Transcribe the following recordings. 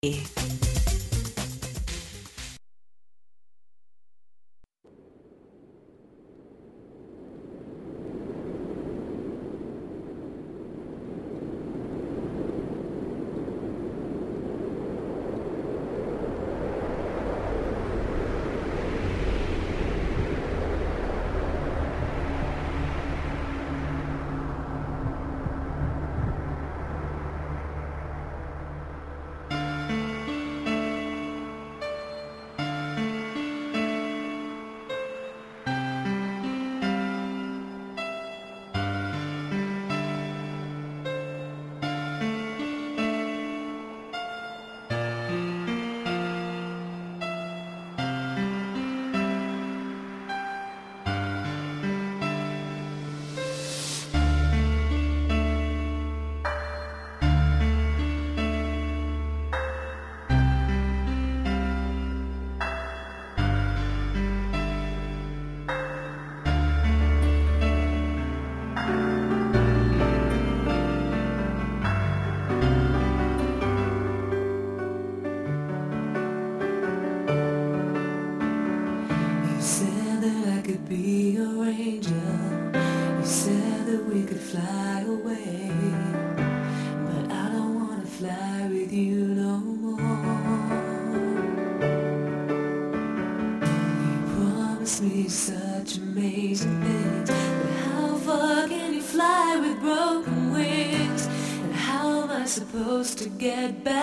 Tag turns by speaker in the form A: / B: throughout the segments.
A: You to get back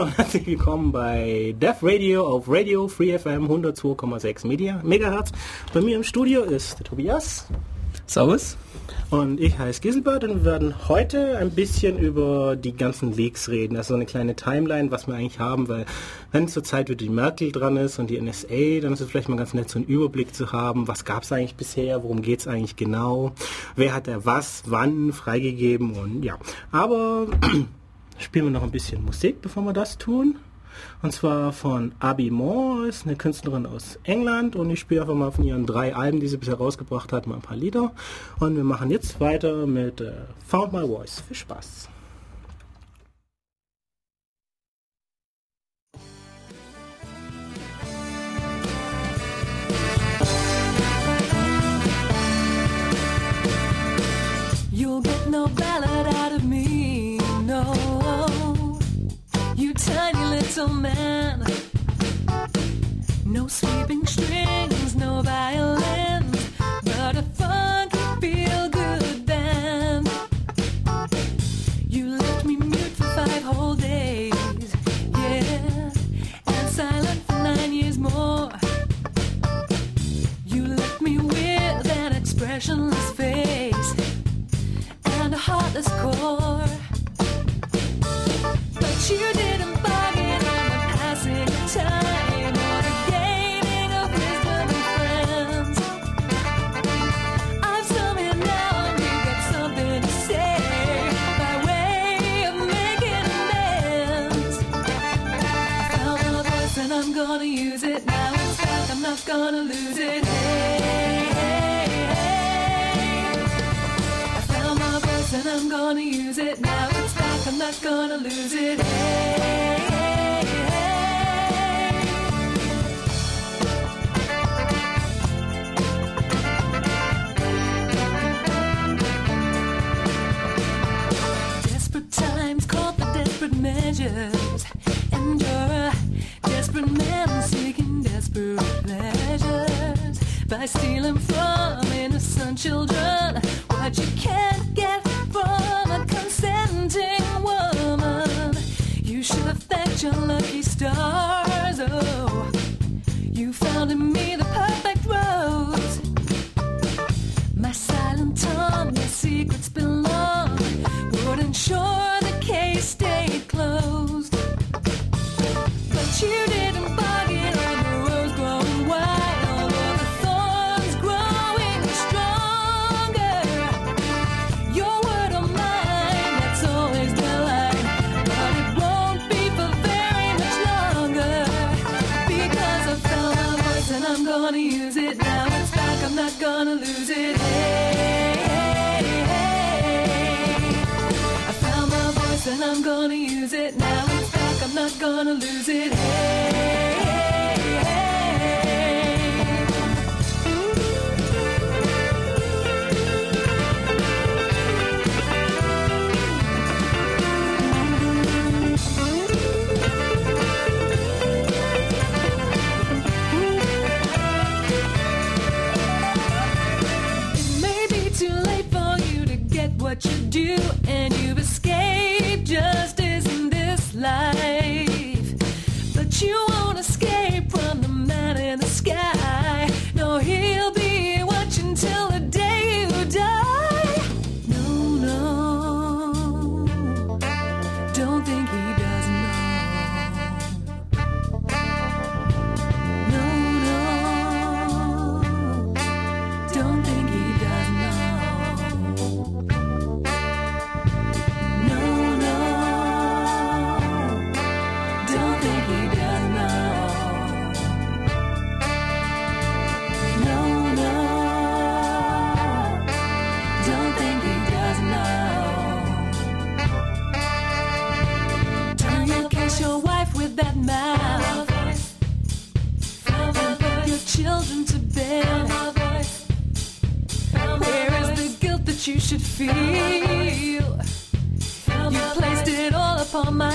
B: Hallo und herzlich willkommen bei Dev Radio auf Radio Free FM 102,6 Media Megahertz. Bei mir im Studio ist der Tobias.
C: Servus.
B: Und ich heiße Giselbert und wir werden heute ein bisschen über die ganzen Leaks reden. Also eine kleine Timeline, was wir eigentlich haben, weil wenn zurzeit wieder die Merkel dran ist und die NSA, dann ist es vielleicht mal ganz nett, so einen Überblick zu haben, was gab es eigentlich bisher, worum geht es eigentlich genau, wer hat er was, wann freigegeben und ja. Aber spielen wir noch ein bisschen Musik, bevor wir das tun. Und zwar von Abby Moore, ist eine Künstlerin aus England und ich spiele einfach mal von ihren drei Alben, die sie bisher rausgebracht hat, mal ein paar Lieder. Und wir machen jetzt weiter mit äh, Found My Voice. Viel Spaß.
A: You'll get no ballad out of me, little man. No sweeping strings, no violins, but a funky feel good band. You left me mute for five whole days, yeah, and silent for nine years more. You left me with an expressionless face and a heartless core. But you didn't gonna lose it. Hey, hey, hey. I found my voice and I'm gonna use it now. It's back, I'm not gonna lose it. Hey, hey, hey. Desperate times call for desperate measures, by stealing from innocent children what you can't get from a consenting woman. You should have thanked your lucky stars. Oh, should feel. You placed it all upon my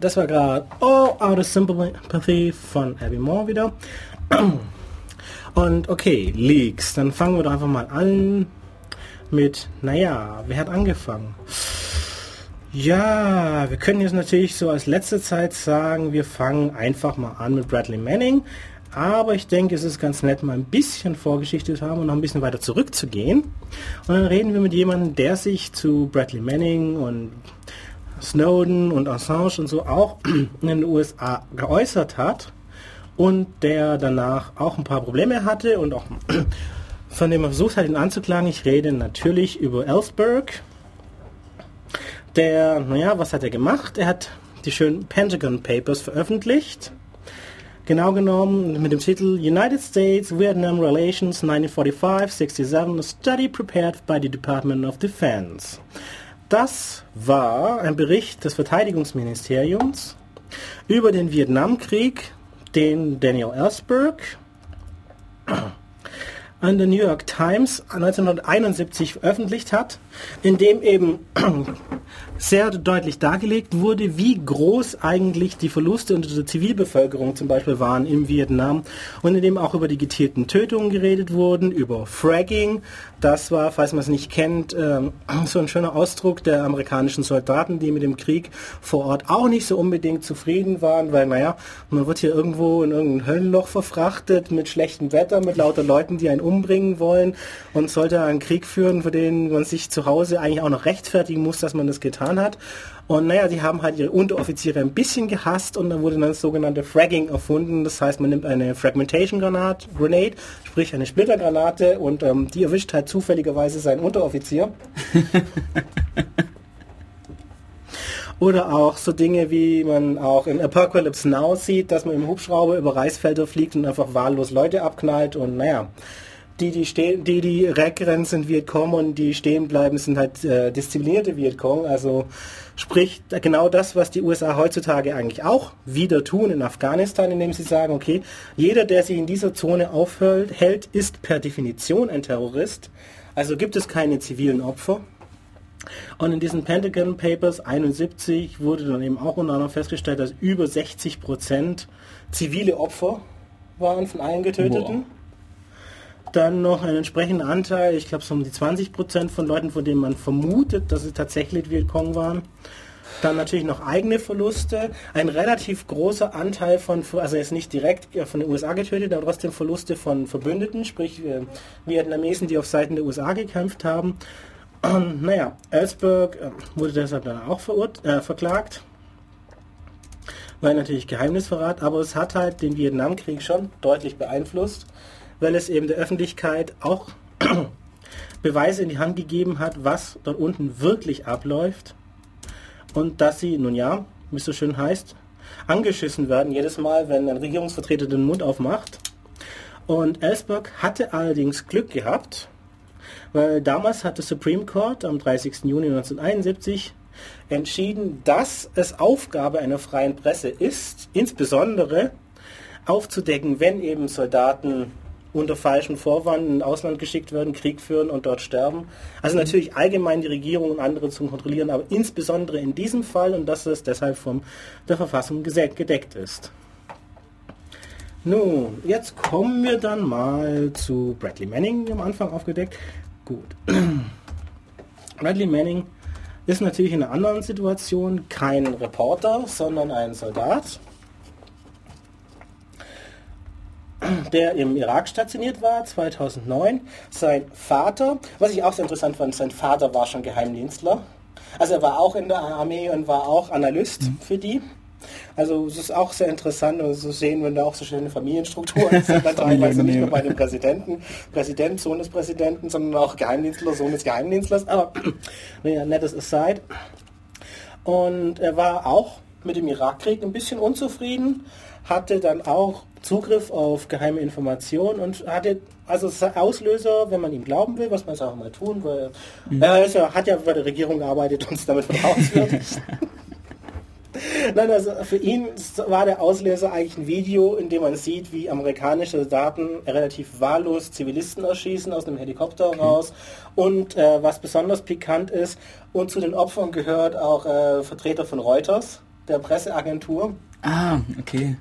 B: das war gerade All Out of Sympathy von Abby Moore wieder. Und okay, Leaks. Dann fangen wir doch einfach mal an mit, naja, wer hat angefangen? Ja, wir können jetzt natürlich so als letzte Zeit sagen, wir fangen einfach mal an mit Bradley Manning. Aber ich denke, es ist ganz nett, mal ein bisschen Vorgeschichte zu haben und noch ein bisschen weiter zurückzugehen. Und dann reden wir mit jemandem, der sich zu Bradley Manning und Snowden und Assange und so auch in den USA geäußert hat und der danach auch ein paar Probleme hatte und auch von dem er versucht hat, ihn anzuklagen. Ich rede natürlich über Ellsberg. Der, naja, was hat er gemacht? Er hat die schönen Pentagon Papers veröffentlicht. Genau genommen mit dem Titel United States-Vietnam Relations 1945-67, a study prepared by the Department of Defense. Das war ein Bericht des Verteidigungsministeriums über den Vietnamkrieg, den Daniel Ellsberg an der New York Times 1971 veröffentlicht hat, in dem eben sehr deutlich dargelegt wurde, wie groß eigentlich die Verluste unter der Zivilbevölkerung zum Beispiel waren im Vietnam und in dem auch über die gezielten Tötungen geredet wurden, über Fragging. Das war, falls man es nicht kennt, ähm, so ein schöner Ausdruck der amerikanischen Soldaten, die mit dem Krieg vor Ort auch nicht so unbedingt zufrieden waren, weil naja, man wird hier irgendwo in irgendein Höllenloch verfrachtet mit schlechtem Wetter, mit lauter Leuten, die einen umbringen wollen und sollte einen Krieg führen, für den man sich zu Hause eigentlich auch noch rechtfertigen muss, dass man das getan getan hat. Und naja, die haben halt ihre Unteroffiziere ein bisschen gehasst und dann wurde dann das sogenannte Fragging erfunden. Das heißt, man nimmt eine Fragmentation Granate, Grenade, sprich eine Splittergranate und ähm, die erwischt halt zufälligerweise seinen Unteroffizier. Oder auch so Dinge, wie man auch in Apocalypse Now sieht, dass man im Hubschrauber über Reisfelder fliegt und einfach wahllos Leute abknallt und naja, die, die stehen, die, die wegrennen, sind Vietcong und die stehen bleiben, sind halt äh, disziplinierte Vietcong. Also sprich genau das, was die USA heutzutage eigentlich auch wieder tun in Afghanistan, indem sie sagen, okay, jeder, der sich in dieser Zone aufhält, ist per Definition ein Terrorist. Also gibt es keine zivilen Opfer. Und in diesen Pentagon Papers 71 wurde dann eben auch unter anderem festgestellt, dass über 60 Prozent zivile Opfer waren von allen Getöteten. Boah dann noch ein entsprechender Anteil, ich glaube so um die 20 Prozent von Leuten, von denen man vermutet, dass sie tatsächlich Vietcong waren. Dann natürlich noch eigene Verluste. Ein relativ großer Anteil von, also jetzt nicht direkt von den USA getötet, aber trotzdem Verluste von Verbündeten, sprich äh, Vietnamesen, die auf Seiten der USA gekämpft haben. Und, naja, Ellsberg äh, wurde deshalb dann auch äh, verklagt. Weil natürlich Geheimnisverrat, aber es hat halt den Vietnamkrieg schon deutlich beeinflusst weil es eben der Öffentlichkeit auch Beweise in die Hand gegeben hat, was dort unten wirklich abläuft und dass sie, nun ja, wie es so schön heißt, angeschissen werden jedes Mal, wenn ein Regierungsvertreter den Mund aufmacht. Und Ellsberg hatte allerdings Glück gehabt, weil damals hat der Supreme Court am 30. Juni 1971 entschieden, dass es Aufgabe einer freien Presse ist, insbesondere aufzudecken, wenn eben Soldaten unter falschen Vorwand in Ausland geschickt werden, Krieg führen und dort sterben. Also mhm. natürlich allgemein die Regierung und andere zu kontrollieren, aber insbesondere in diesem Fall und dass es deshalb von der Verfassung gedeckt ist. Nun, jetzt kommen wir dann mal zu Bradley Manning am Anfang aufgedeckt. Gut. Bradley Manning ist natürlich in einer anderen Situation kein Reporter, sondern ein Soldat der im Irak stationiert war, 2009. Sein Vater, was ich auch sehr interessant fand, sein Vater war schon Geheimdienstler. Also er war auch in der Armee und war auch Analyst mhm. für die. Also es ist auch sehr interessant zu so sehen, wenn da auch so schöne Familienstrukturen sind, dann teilweise nicht nur bei dem Präsidenten, Präsident, Sohn des Präsidenten, sondern auch Geheimdienstler, Sohn des Geheimdienstlers. Aber naja, nettes Aside. Und er war auch mit dem Irakkrieg ein bisschen unzufrieden, hatte dann auch Zugriff auf geheime Informationen und hatte also Auslöser, wenn man ihm glauben will, was man es auch mal tun, weil mhm. er ja, hat ja bei der Regierung gearbeitet und es damit vertrauenswürdig. Nein, also für ihn war der Auslöser eigentlich ein Video, in dem man sieht, wie amerikanische Soldaten relativ wahllos Zivilisten erschießen aus einem Helikopter okay. raus. Und äh, was besonders pikant ist, und zu den Opfern gehört auch äh, Vertreter von Reuters der Presseagentur.
C: Ah, okay.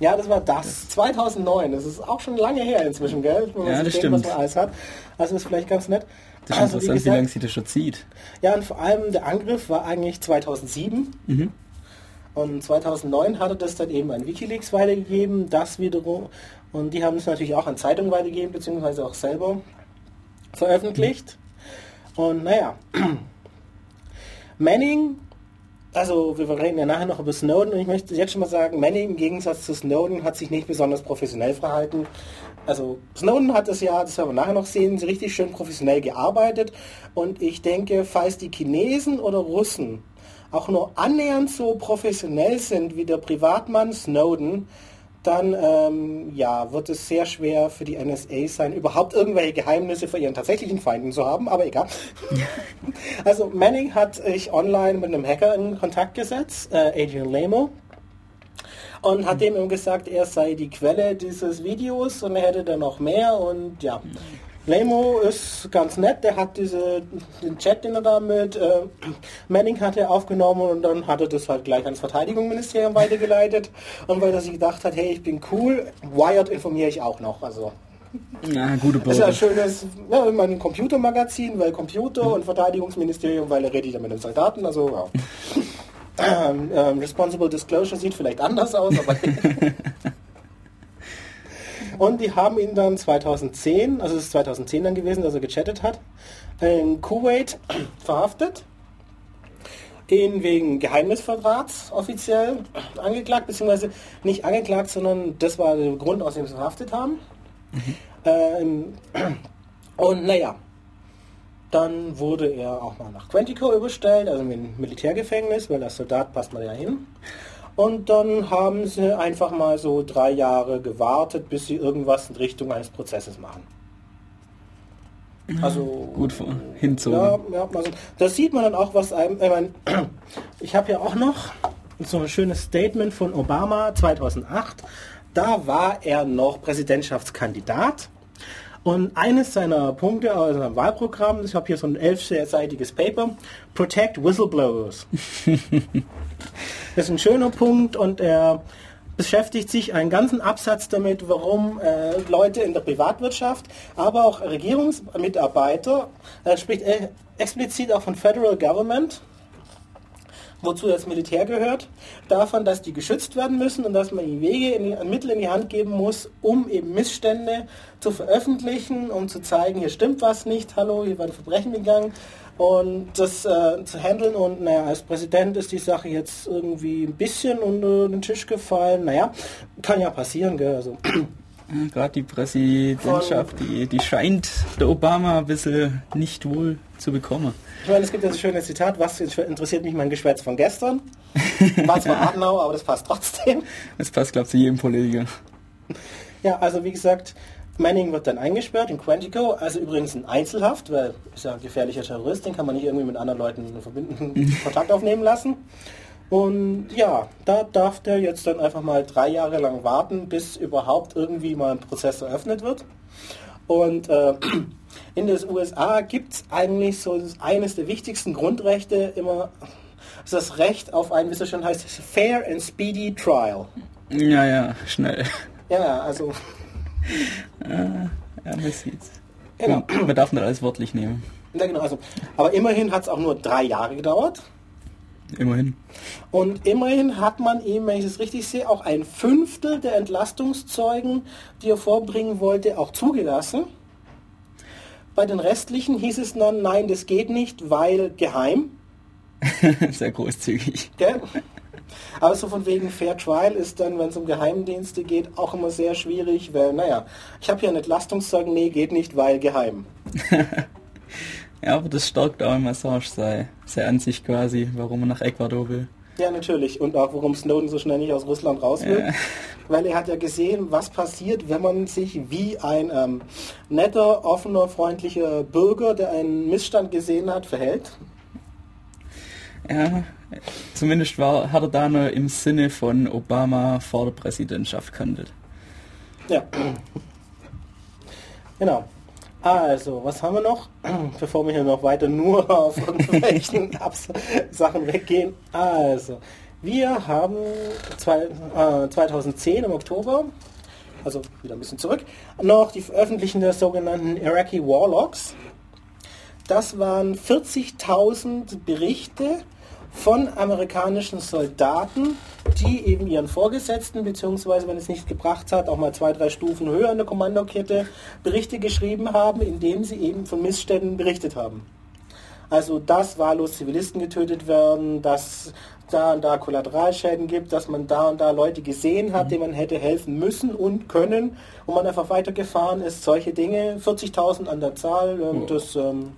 B: Ja, das war das. 2009. Das ist auch schon lange her inzwischen, gell? Wenn man
C: Ja, das
B: denkt, was
C: stimmt.
B: man alles hat. Also ist vielleicht ganz nett.
C: Das ist
B: also,
C: interessant, wie, lange sie das schon zieht.
B: Ja, und vor allem der Angriff war eigentlich 2007.
C: Mhm.
B: Und 2009 hatte das dann eben an Wikileaks weitergegeben, das wiederum. Und die haben es natürlich auch an Zeitungen weitergegeben, beziehungsweise auch selber veröffentlicht. Und naja, Manning, also wir reden ja nachher noch über Snowden und ich möchte jetzt schon mal sagen, Manning im Gegensatz zu Snowden hat sich nicht besonders professionell verhalten. Also Snowden hat das ja, das werden wir nachher noch sehen, richtig schön professionell gearbeitet und ich denke, falls die Chinesen oder Russen auch nur annähernd so professionell sind wie der Privatmann Snowden, dann ähm, ja, wird es sehr schwer für die NSA sein, überhaupt irgendwelche Geheimnisse vor ihren tatsächlichen Feinden zu haben, aber egal. also Manning hat sich online mit einem Hacker in Kontakt gesetzt, äh, Adrian Lamo, und hat dem eben gesagt, er sei die Quelle dieses Videos und er hätte dann noch mehr und ja. Lamo ist ganz nett, der hat diese, den Chat, den er da mit äh, Manning hatte, aufgenommen und dann hat er das halt gleich ans Verteidigungsministerium weitergeleitet und weil er sich gedacht hat, hey, ich bin cool, Wired informiere ich auch noch. Also
C: Ja, gute
B: das ist ja ein
C: Bürger.
B: schönes, ja, immer ein Computermagazin, weil Computer und Verteidigungsministerium, weil er redet ja mit den Soldaten, also ja. ähm, ähm, Responsible Disclosure sieht vielleicht anders aus, aber und die haben ihn dann 2010, also es ist 2010 dann gewesen, dass er gechattet hat, in Kuwait verhaftet, ihn wegen Geheimnisverrats offiziell angeklagt, beziehungsweise nicht angeklagt, sondern das war der Grund, aus dem sie verhaftet haben. Ähm, und naja, dann wurde er auch mal nach Quantico überstellt, also in ein Militärgefängnis, weil als Soldat passt man ja hin. Und dann haben sie einfach mal so drei Jahre gewartet, bis sie irgendwas in Richtung eines Prozesses machen. Also
C: Gut hinzogen.
B: ja, ja, also das sieht man dann auch, was einem. Ich, mein, ich habe ja auch noch so ein schönes Statement von Obama 2008. Da war er noch Präsidentschaftskandidat. Und eines seiner Punkte aus seinem Wahlprogramm, ich habe hier so ein elfseitiges Paper, Protect Whistleblowers. das ist ein schöner Punkt und er beschäftigt sich einen ganzen Absatz damit, warum äh, Leute in der Privatwirtschaft, aber auch Regierungsmitarbeiter, er spricht äh, explizit auch von Federal Government, wozu das Militär gehört, davon, dass die geschützt werden müssen und dass man die Wege, in die, Mittel in die Hand geben muss, um eben Missstände zu veröffentlichen, um zu zeigen, hier stimmt was nicht, hallo, hier werden Verbrechen begangen und das äh, zu handeln und naja, als Präsident ist die Sache jetzt irgendwie ein bisschen unter den Tisch gefallen, naja, kann ja passieren, gell, also
C: Ja, Gerade die Präsidentschaft, die, die scheint der Obama ein bisschen nicht wohl zu bekommen.
B: Ich meine, es gibt ja das schöne Zitat, was interessiert mich mein Geschwätz von gestern? War zwar Adenauer, aber das passt trotzdem.
C: Das passt, glaube ich, zu jedem Politiker.
B: Ja, also wie gesagt, Manning wird dann eingesperrt in Quantico, also übrigens in Einzelhaft, weil ist ja ein gefährlicher Terrorist, den kann man nicht irgendwie mit anderen Leuten in verbinden, Kontakt aufnehmen lassen. Und ja, da darf der jetzt dann einfach mal drei Jahre lang warten, bis überhaupt irgendwie mal ein Prozess eröffnet wird. Und äh, in den USA gibt es eigentlich so eines der wichtigsten Grundrechte immer, ist das Recht auf ein, wie es so schön heißt, fair and speedy trial.
C: Ja, ja, schnell.
B: Ja, also
C: Ja, man sieht's.
B: Genau.
C: Man darf nicht alles wörtlich nehmen.
B: Ja, genau. Also, aber immerhin hat es auch nur drei Jahre gedauert.
C: Immerhin.
B: Und immerhin hat man ihm, wenn ich es richtig sehe, auch ein Fünftel der Entlastungszeugen, die er vorbringen wollte, auch zugelassen. Bei den restlichen hieß es dann, nein, das geht nicht, weil geheim.
C: Sehr großzügig.
B: Gell? Aber so von wegen Fair Trial ist dann, wenn es um Geheimdienste geht, auch immer sehr schwierig, weil, naja, ich habe hier ein Entlastungszeugen, nee, geht nicht, weil geheim.
C: Ja, aber das stärkt auch im Assange sei, sei Ansicht quasi, warum er nach Ecuador will.
B: Ja, natürlich. Und auch warum Snowden so schnell nicht aus Russland raus will.
C: Ja.
B: Weil er hat ja gesehen, was passiert, wenn man sich wie ein ähm, netter, offener, freundlicher Bürger, der einen Missstand gesehen hat, verhält.
C: Ja, zumindest war, hat er da noch im Sinne von Obama vor der Präsidentschaft gehandelt.
B: Ja. Genau. Also, was haben wir noch? Bevor wir hier noch weiter nur auf irgendwelchen Abs Sachen weggehen. Also, Wir haben zwei, äh, 2010 im Oktober, also wieder ein bisschen zurück, noch die Veröffentlichung der sogenannten Iraqi Warlocks. Das waren 40.000 Berichte von amerikanischen Soldaten, die eben ihren Vorgesetzten, beziehungsweise wenn es nicht gebracht hat, auch mal zwei, drei Stufen höher in der Kommandokette, Berichte geschrieben haben, indem sie eben von Missständen berichtet haben. Also dass wahllos Zivilisten getötet werden, dass da und da Kollateralschäden gibt, dass man da und da Leute gesehen hat, denen man hätte helfen müssen und können und man einfach weitergefahren ist. Solche Dinge, 40.000 an der Zahl, ähm, das ähm,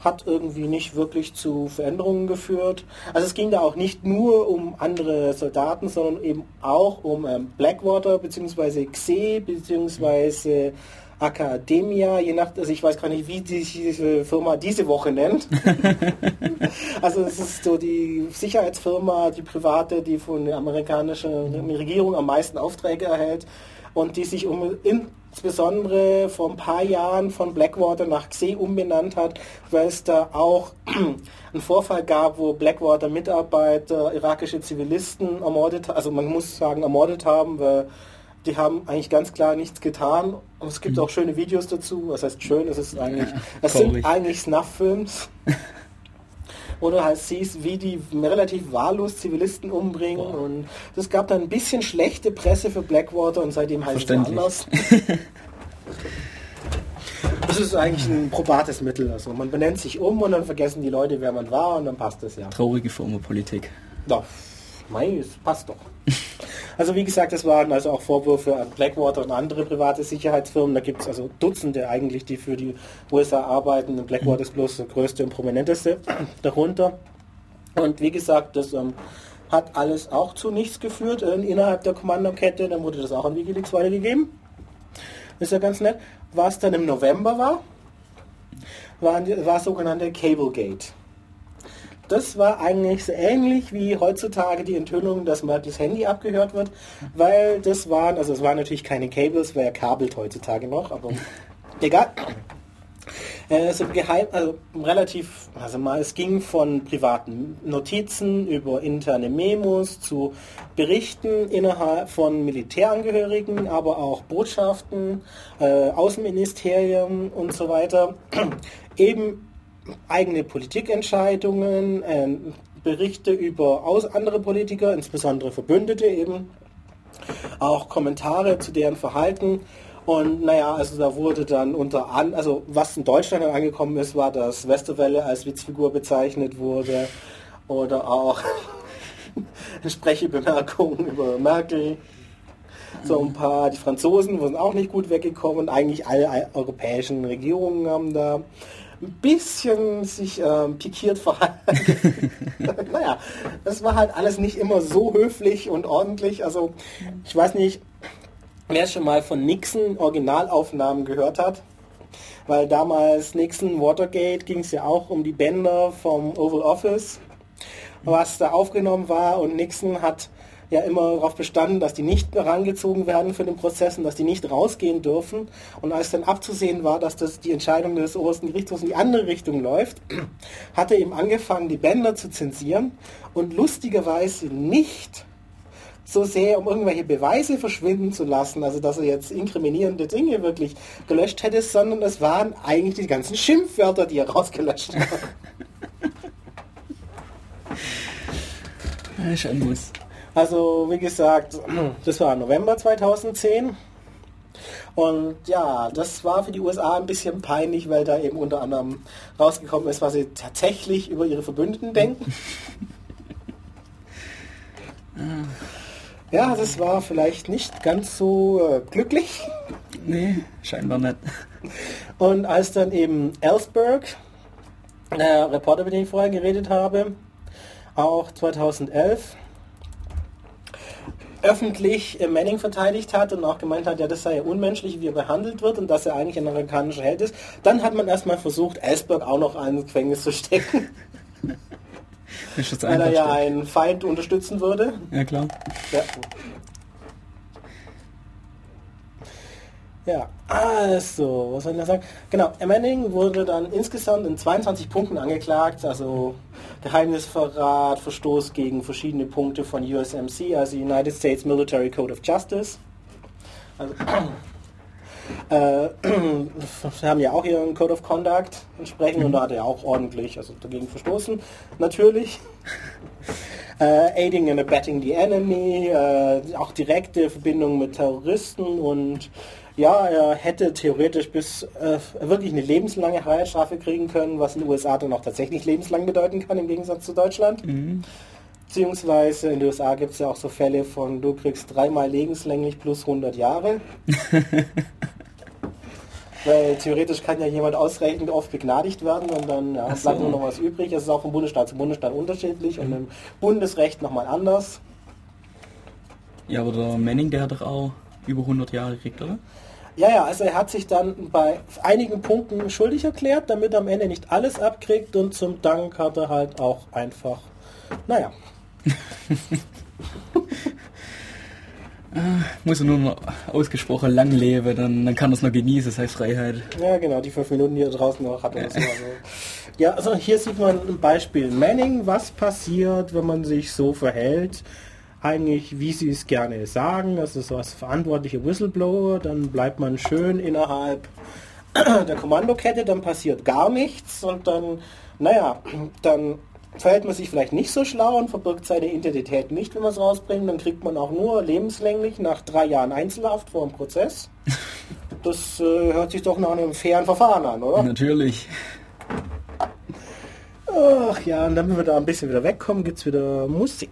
B: hat irgendwie nicht wirklich zu Veränderungen geführt. Also es ging da auch nicht nur um andere Soldaten, sondern eben auch um ähm, Blackwater bzw. Xe bzw. Academia, je nach, also ich weiß gar nicht, wie diese Firma diese Woche nennt. also es ist so die Sicherheitsfirma, die private, die von der amerikanischen Regierung am meisten Aufträge erhält und die sich um insbesondere vor ein paar Jahren von Blackwater nach Xe umbenannt hat, weil es da auch einen Vorfall gab, wo Blackwater Mitarbeiter irakische Zivilisten ermordet, also man muss sagen ermordet haben, weil die haben eigentlich ganz klar nichts getan. Und es gibt mhm. auch schöne Videos dazu. Was heißt schön? Es ist eigentlich, es sind eigentlich Snuff-Films. Oder halt siehst, wie die relativ wahllos Zivilisten umbringen. Boah. Und es gab dann ein bisschen schlechte Presse für Blackwater und seitdem heißt es anders. Das ist eigentlich ein probates Mittel. Also man benennt sich um und dann vergessen die Leute, wer man war und dann passt das ja.
C: Traurige Form Politik.
B: Ja, mei, es passt doch. Also wie gesagt, es waren also auch Vorwürfe an Blackwater und andere private Sicherheitsfirmen. Da gibt es also Dutzende eigentlich, die für die USA arbeiten. Blackwater ist bloß der größte und prominenteste darunter. Und wie gesagt, das ähm, hat alles auch zu nichts geführt äh, innerhalb der Kommandokette. Dann wurde das auch an Wikileaks weitergegeben. Ist ja ganz nett. Was dann im November war, war, war sogenannte Cablegate das war eigentlich so ähnlich wie heutzutage die Enthüllung, dass Merkels Handy abgehört wird, weil das waren, also es waren natürlich keine Cables, weil er kabelt heutzutage noch, aber egal. Äh, so geheim, also relativ, also mal, es ging von privaten Notizen über interne Memos zu Berichten innerhalb von Militärangehörigen, aber auch Botschaften, äh, Außenministerien und so weiter. Eben eigene Politikentscheidungen, äh, Berichte über andere Politiker, insbesondere Verbündete eben, auch Kommentare zu deren Verhalten. Und naja, also da wurde dann unter an, also was in Deutschland angekommen ist, war, dass Westerwelle als Witzfigur bezeichnet wurde oder auch Sprechebemerkungen über Merkel. So ein paar, die Franzosen wurden auch nicht gut weggekommen. Eigentlich alle europäischen Regierungen haben da ein bisschen sich ähm, pikiert verhalten. naja, das war halt alles nicht immer so höflich und ordentlich. Also ich weiß nicht, wer schon mal von Nixon Originalaufnahmen gehört hat. Weil damals Nixon Watergate ging es ja auch um die Bänder vom Oval Office, was da aufgenommen war und Nixon hat ja immer darauf bestanden, dass die nicht herangezogen werden für den Prozess und dass die nicht rausgehen dürfen. Und als dann abzusehen war, dass das die Entscheidung des obersten Gerichtshofs in die andere Richtung läuft, hat er eben angefangen, die Bänder zu zensieren und lustigerweise nicht so sehr, um irgendwelche Beweise verschwinden zu lassen, also dass er jetzt inkriminierende Dinge wirklich gelöscht hätte, sondern es waren eigentlich die ganzen Schimpfwörter, die er rausgelöscht hat.
C: Schon muss.
B: Also wie gesagt, das war November 2010. Und ja, das war für die USA ein bisschen peinlich, weil da eben unter anderem rausgekommen ist, was sie tatsächlich über ihre Verbündeten denken. ja, das war vielleicht nicht ganz so äh, glücklich.
C: Nee, scheinbar nicht.
B: Und als dann eben Ellsberg, der Reporter, mit dem ich vorher geredet habe, auch 2011 öffentlich äh, Manning verteidigt hat und auch gemeint hat, ja, das sei ja unmenschlich, wie er behandelt wird und dass er eigentlich ein amerikanischer Held ist. Dann hat man erstmal versucht, Ellsberg auch noch ins Gefängnis zu stecken. weil er ja einen Feind unterstützen würde.
C: Ja, klar.
B: Ja. Ja, also, was soll ich noch sagen? Genau, Manning wurde dann insgesamt in 22 Punkten angeklagt, also
A: Geheimnisverrat, Verstoß gegen verschiedene Punkte von USMC, also United States Military Code of Justice. Also, äh, wir haben ja auch ihren Code of Conduct entsprechend und da hat er auch ordentlich also dagegen verstoßen, natürlich. Äh, aiding and abetting the enemy, äh, auch direkte Verbindung mit Terroristen und ja, er hätte theoretisch bis äh, wirklich eine lebenslange Freiheitsstrafe kriegen können, was in den USA dann auch tatsächlich lebenslang bedeuten kann im Gegensatz zu Deutschland. Mhm. Beziehungsweise in den USA gibt es ja auch so Fälle von, du kriegst dreimal lebenslänglich plus 100 Jahre. Weil theoretisch kann ja jemand ausreichend oft begnadigt werden und dann ja, so. bleibt nur noch was übrig. Es ist auch von Bundesstaat zu Bundesstaat unterschiedlich mhm. und im Bundesrecht nochmal anders.
C: Ja, aber der Manning, der hat doch auch über 100 Jahre gekriegt, oder?
A: Ja, ja, also er hat sich dann bei einigen Punkten schuldig erklärt, damit er am Ende nicht alles abkriegt und zum Dank hat er halt auch einfach, naja.
C: muss er nur noch ausgesprochen lang leben, dann, dann kann er es noch genießen, das heißt Freiheit.
A: Ja, genau, die fünf Minuten, die er draußen noch hat. Ja. So. ja, also hier sieht man ein Beispiel. Manning, was passiert, wenn man sich so verhält? Eigentlich, wie sie es gerne sagen, das ist was verantwortliche Whistleblower, dann bleibt man schön innerhalb der Kommandokette, dann passiert gar nichts und dann, naja, dann verhält man sich vielleicht nicht so schlau und verbirgt seine Identität nicht, wenn man es rausbringt, dann kriegt man auch nur lebenslänglich nach drei Jahren Einzelhaft vor dem Prozess. Das äh, hört sich doch nach einem fairen Verfahren an, oder?
C: Natürlich.
A: Ach ja, und damit wir da ein bisschen wieder wegkommen, gibt es wieder Musik.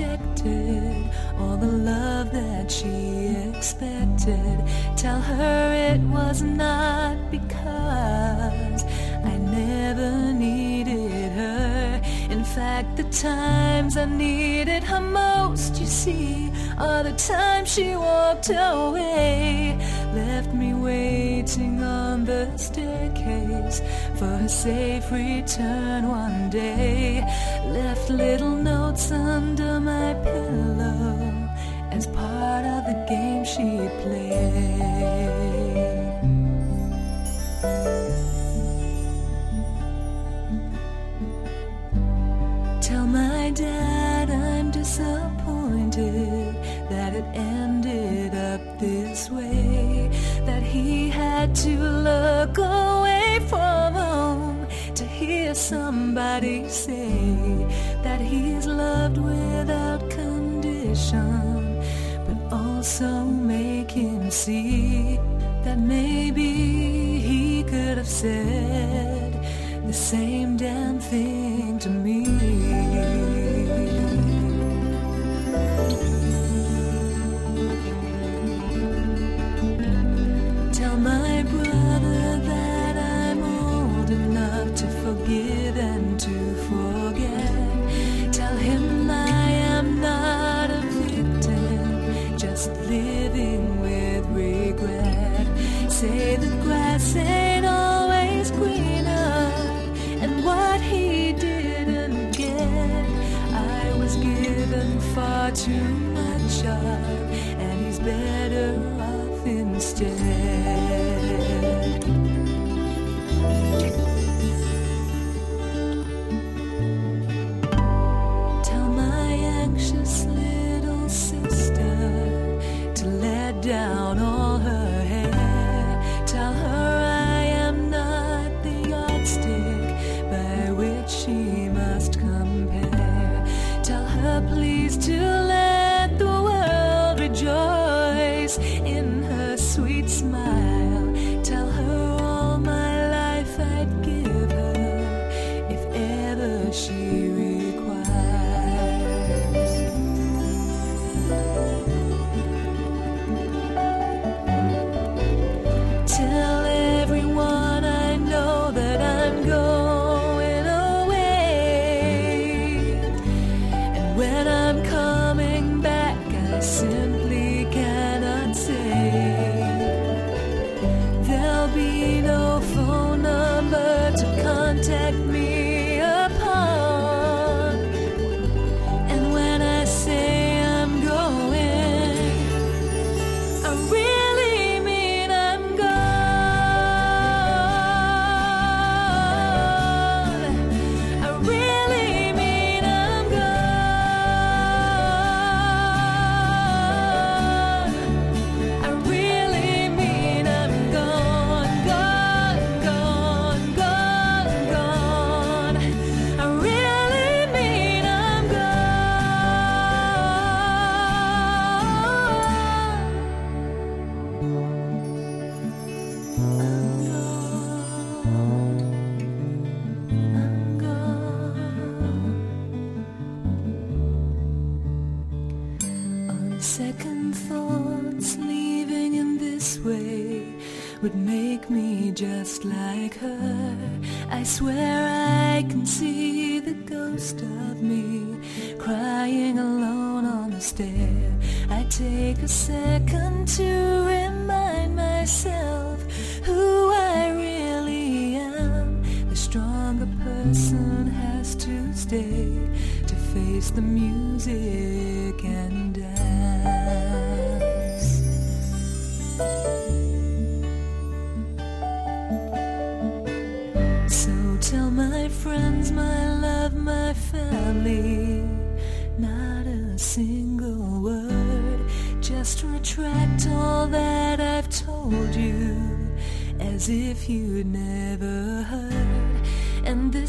A: rejected all the love that she expected. Tell her it was not because I never needed her. In fact, the times I needed her most, you see, are the times she walked away, left me waiting on the staircase for her safe return one day. Left little notes under my pillow as part of the game she played. Tell my dad I'm disappointed that it ended up this way, that he had to look away from home to hear somebody say that he's loved without condition, but also make him see that maybe he could have said the same damn thing to me. day. Second thoughts leaving in this way would make me just like her. I swear I can see the ghost of me crying alone on the stair. I take a second to remind myself who I really am. The stronger person has to stay to face the music and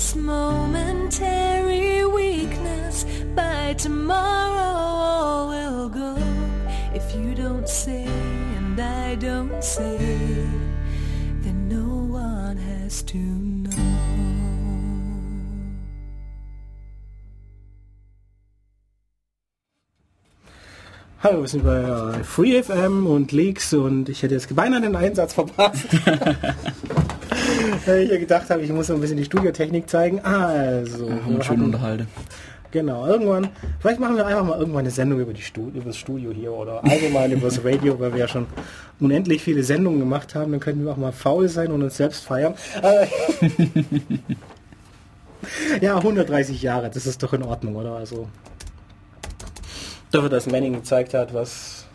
A: this momentary weakness, by tomorrow. If you don't say and I don't say, then no one has to know.
B: Hallo, wir sind bei äh, Free FM und Leaks und ich hätte jetzt beinahe den Einsatz verpasst. Weil ich ja gedacht habe, ich muss so ein bisschen die Studiotechnik zeigen. Also,
C: Ja,
B: wir
C: und schön unterhalten.
B: Genau, irgendwann, vielleicht machen wir einfach mal irgendwann eine Sendung über, die Stu über das Studio hier oder allgemein über das Radio, weil wir ja schon unendlich viele Sendungen gemacht haben. Dann könnten wir auch mal faul sein und uns selbst feiern. Äh, ja, 130 Jahre, das ist doch in Ordnung, oder? Also, dafür, dass Manning gezeigt hat, was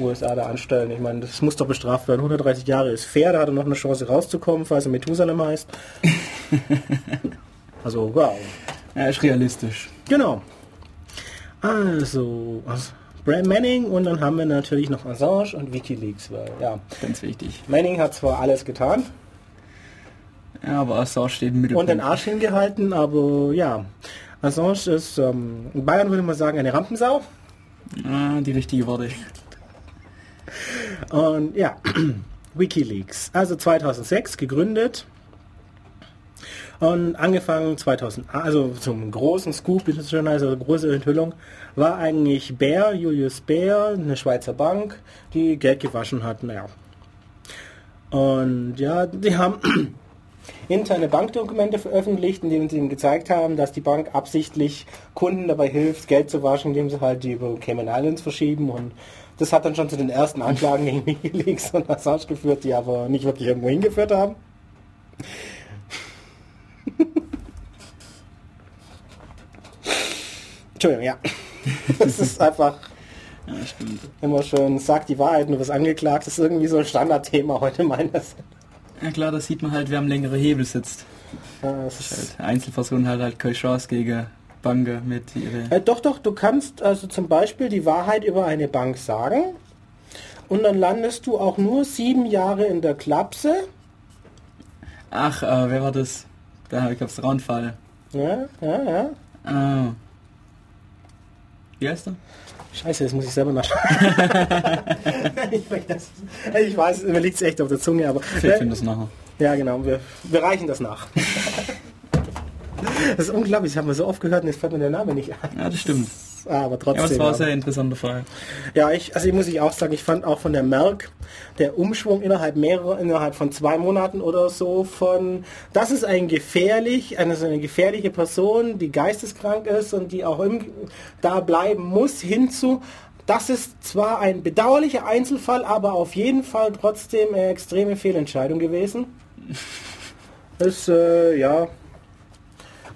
B: USA da anstellen. Ich meine, das muss doch bestraft werden. 130 Jahre ist fair, da hat er noch eine Chance rauszukommen, falls er Methusalem heißt. Also, wow.
C: Ja, ist realistisch.
B: Genau. Also, also Manning und dann haben wir natürlich noch Assange und Wikileaks, weil ja,
C: Ganz wichtig.
B: Manning hat zwar alles getan
C: Ja, aber Assange steht im
B: und
C: Mittelpunkt.
B: den Arsch hingehalten, aber ja, Assange ist, ähm, in Bayern würde man sagen, eine Rampensau.
C: Ah, die richtige Worte.
B: Und ja, Wikileaks, also 2006 gegründet und angefangen 2000, also zum großen Scoop, ist schon, also große Enthüllung, war eigentlich Bär, Julius Bär, eine Schweizer Bank, die Geld gewaschen hat, naja. Und ja, die haben interne Bankdokumente veröffentlicht, in denen sie ihm gezeigt haben, dass die Bank absichtlich Kunden dabei hilft, Geld zu waschen, indem sie halt die über Cayman Islands verschieben und das hat dann schon zu den ersten Anklagen gegen Wikileaks und Assange geführt, die aber nicht wirklich irgendwo hingeführt haben. Entschuldigung, ja. Das ist einfach
C: Ja, stimmt.
B: immer schön, sag die Wahrheit, du wirst angeklagt. Das ist irgendwie so ein Standardthema heute meines.
C: Ja klar, da sieht man halt, wer am längere Hebel sitzt.
B: Ja, es ist-
C: Halt, Einzelpersonen hat halt keine Chance gegen Banken mit ihre.
B: Äh, doch, doch, du kannst also zum Beispiel die Wahrheit über eine Bank sagen und dann landest du auch nur sieben Jahre in der Klapse.
C: Ach, äh, wer war das? Da gab's Raunfall.
B: Ja, ja, ja.
C: Ah. Wie heißt er?
B: Scheiße, das muss ich selber nachschauen. ich, weiß- ich weiß, mir liegt es echt auf der Zunge, aber...
C: Ich finde das nachher.
B: Ja, genau, wir, wir reichen das nach. das ist unglaublich, das haben wir so oft gehört und jetzt fällt mir der Name nicht ein.
C: Ja, das stimmt.
B: Ah, aber
C: Ja,
B: trotzdem.
C: es war ein
B: ja.
C: sehr interessanter Fall.
B: Ja, ich, also ich muss ich auch sagen, ich fand auch von der Merck der Umschwung innerhalb mehrerer, innerhalb von zwei Monaten oder so von, das ist ein gefährlich, eine, so eine gefährliche Person, die geisteskrank ist und die auch im, da bleiben muss, hinzu, das ist zwar ein bedauerlicher Einzelfall, aber auf jeden Fall trotzdem eine extreme Fehlentscheidung gewesen. Ist, äh, ja,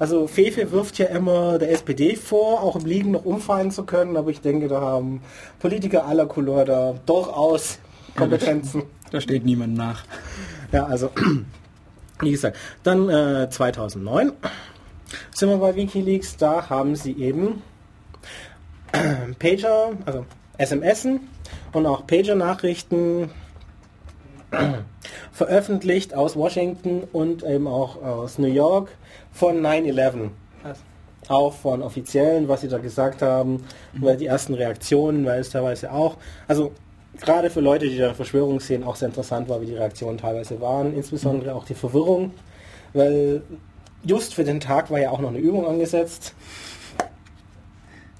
B: also Fefe wirft ja immer der SPD vor, auch im Liegen noch umfallen zu können, aber ich denke, da haben Politiker aller Couleur da durchaus Kompetenzen.
C: Da steht niemand nach.
B: Ja, also, wie gesagt, dann äh, 2009 sind wir bei Wikileaks, da haben sie eben Pager, also SMSen und auch Pager-Nachrichten veröffentlicht aus Washington und eben auch aus New York von 9-11. Auch von Offiziellen, was sie da gesagt haben, weil die ersten Reaktionen, weil es teilweise auch, also gerade für Leute, die da Verschwörung sehen, auch sehr interessant war, wie die Reaktionen teilweise waren, insbesondere auch die Verwirrung, weil just für den Tag war ja auch noch eine Übung angesetzt.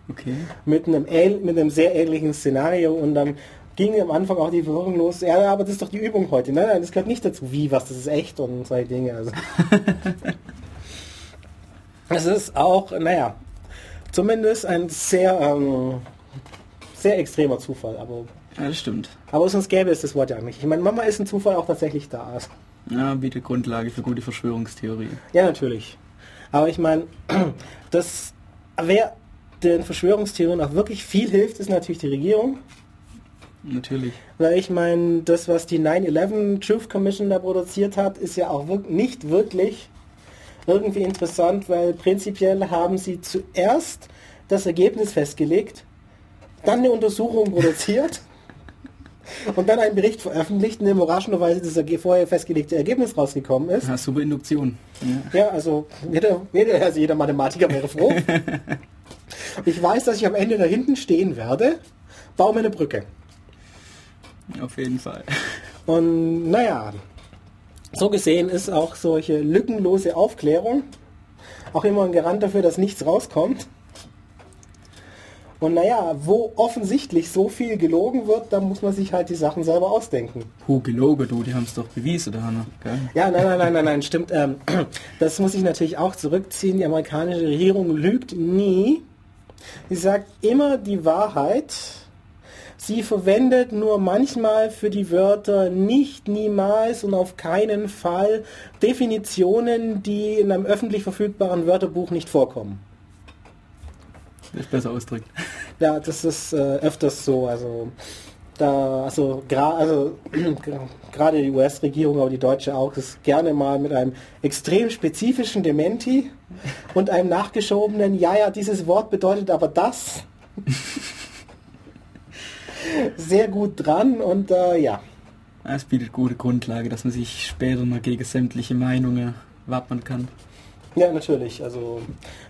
C: Okay.
B: mit einem, mit einem sehr ähnlichen Szenario und dann ging am Anfang auch die Verwirrung los, ja, aber das ist doch die Übung heute. Nein, nein, das gehört nicht dazu. Wie, was, das ist echt und solche Dinge. Also. es ist auch, naja, zumindest ein sehr, ähm, sehr extremer Zufall, aber,
C: Ja, das stimmt.
B: aber sonst gäbe es das Wort ja nicht. Ich meine, Mama ist ein Zufall auch tatsächlich da. Also.
C: Ja, bietet Grundlage für gute Verschwörungstheorien.
B: Ja, natürlich. Aber ich meine, das, wer den Verschwörungstheorien auch wirklich viel hilft, ist natürlich die Regierung.
C: Natürlich.
B: Weil ich meine, das, was die 9-11 Truth Commission da produziert hat, ist ja auch wirk nicht wirklich irgendwie interessant, weil prinzipiell haben sie zuerst das Ergebnis festgelegt, dann eine Untersuchung produziert und dann einen Bericht veröffentlicht, in dem überraschenderweise das vorher festgelegte Ergebnis rausgekommen ist.
C: Ja, super Induktion. Ja.
B: Ja, also jeder, jeder, also jeder Mathematiker wäre froh. Ich weiß, dass ich am Ende da hinten stehen werde, baue mir eine Brücke.
C: Auf jeden Fall.
B: Und naja, so gesehen ist auch solche lückenlose Aufklärung auch immer ein Garant dafür, dass nichts rauskommt. Und naja, wo offensichtlich so viel gelogen wird, da muss man sich halt die Sachen selber ausdenken.
C: Hu, gelogen, du, die haben es doch bewiesen, da Hanna. Gell?
B: Ja, nein, nein, nein, nein, nein, stimmt. Ähm, das muss ich natürlich auch zurückziehen. Die amerikanische Regierung lügt nie. Sie sagt immer die Wahrheit. Sie verwendet nur manchmal für die Wörter nicht, niemals und auf keinen Fall Definitionen, die in einem öffentlich verfügbaren Wörterbuch nicht vorkommen.
C: Das ist besser ausdrückt.
B: Ja, das ist äh, öfters so. Also da, also, gra also gerade die US-Regierung, aber die deutsche auch, ist gerne mal mit einem extrem spezifischen Dementi und einem nachgeschobenen, ja, ja, dieses Wort bedeutet aber das. Sehr gut dran und äh, ja.
C: Es bietet gute Grundlage, dass man sich später mal gegen sämtliche Meinungen wappnen kann.
B: Ja, natürlich. Also,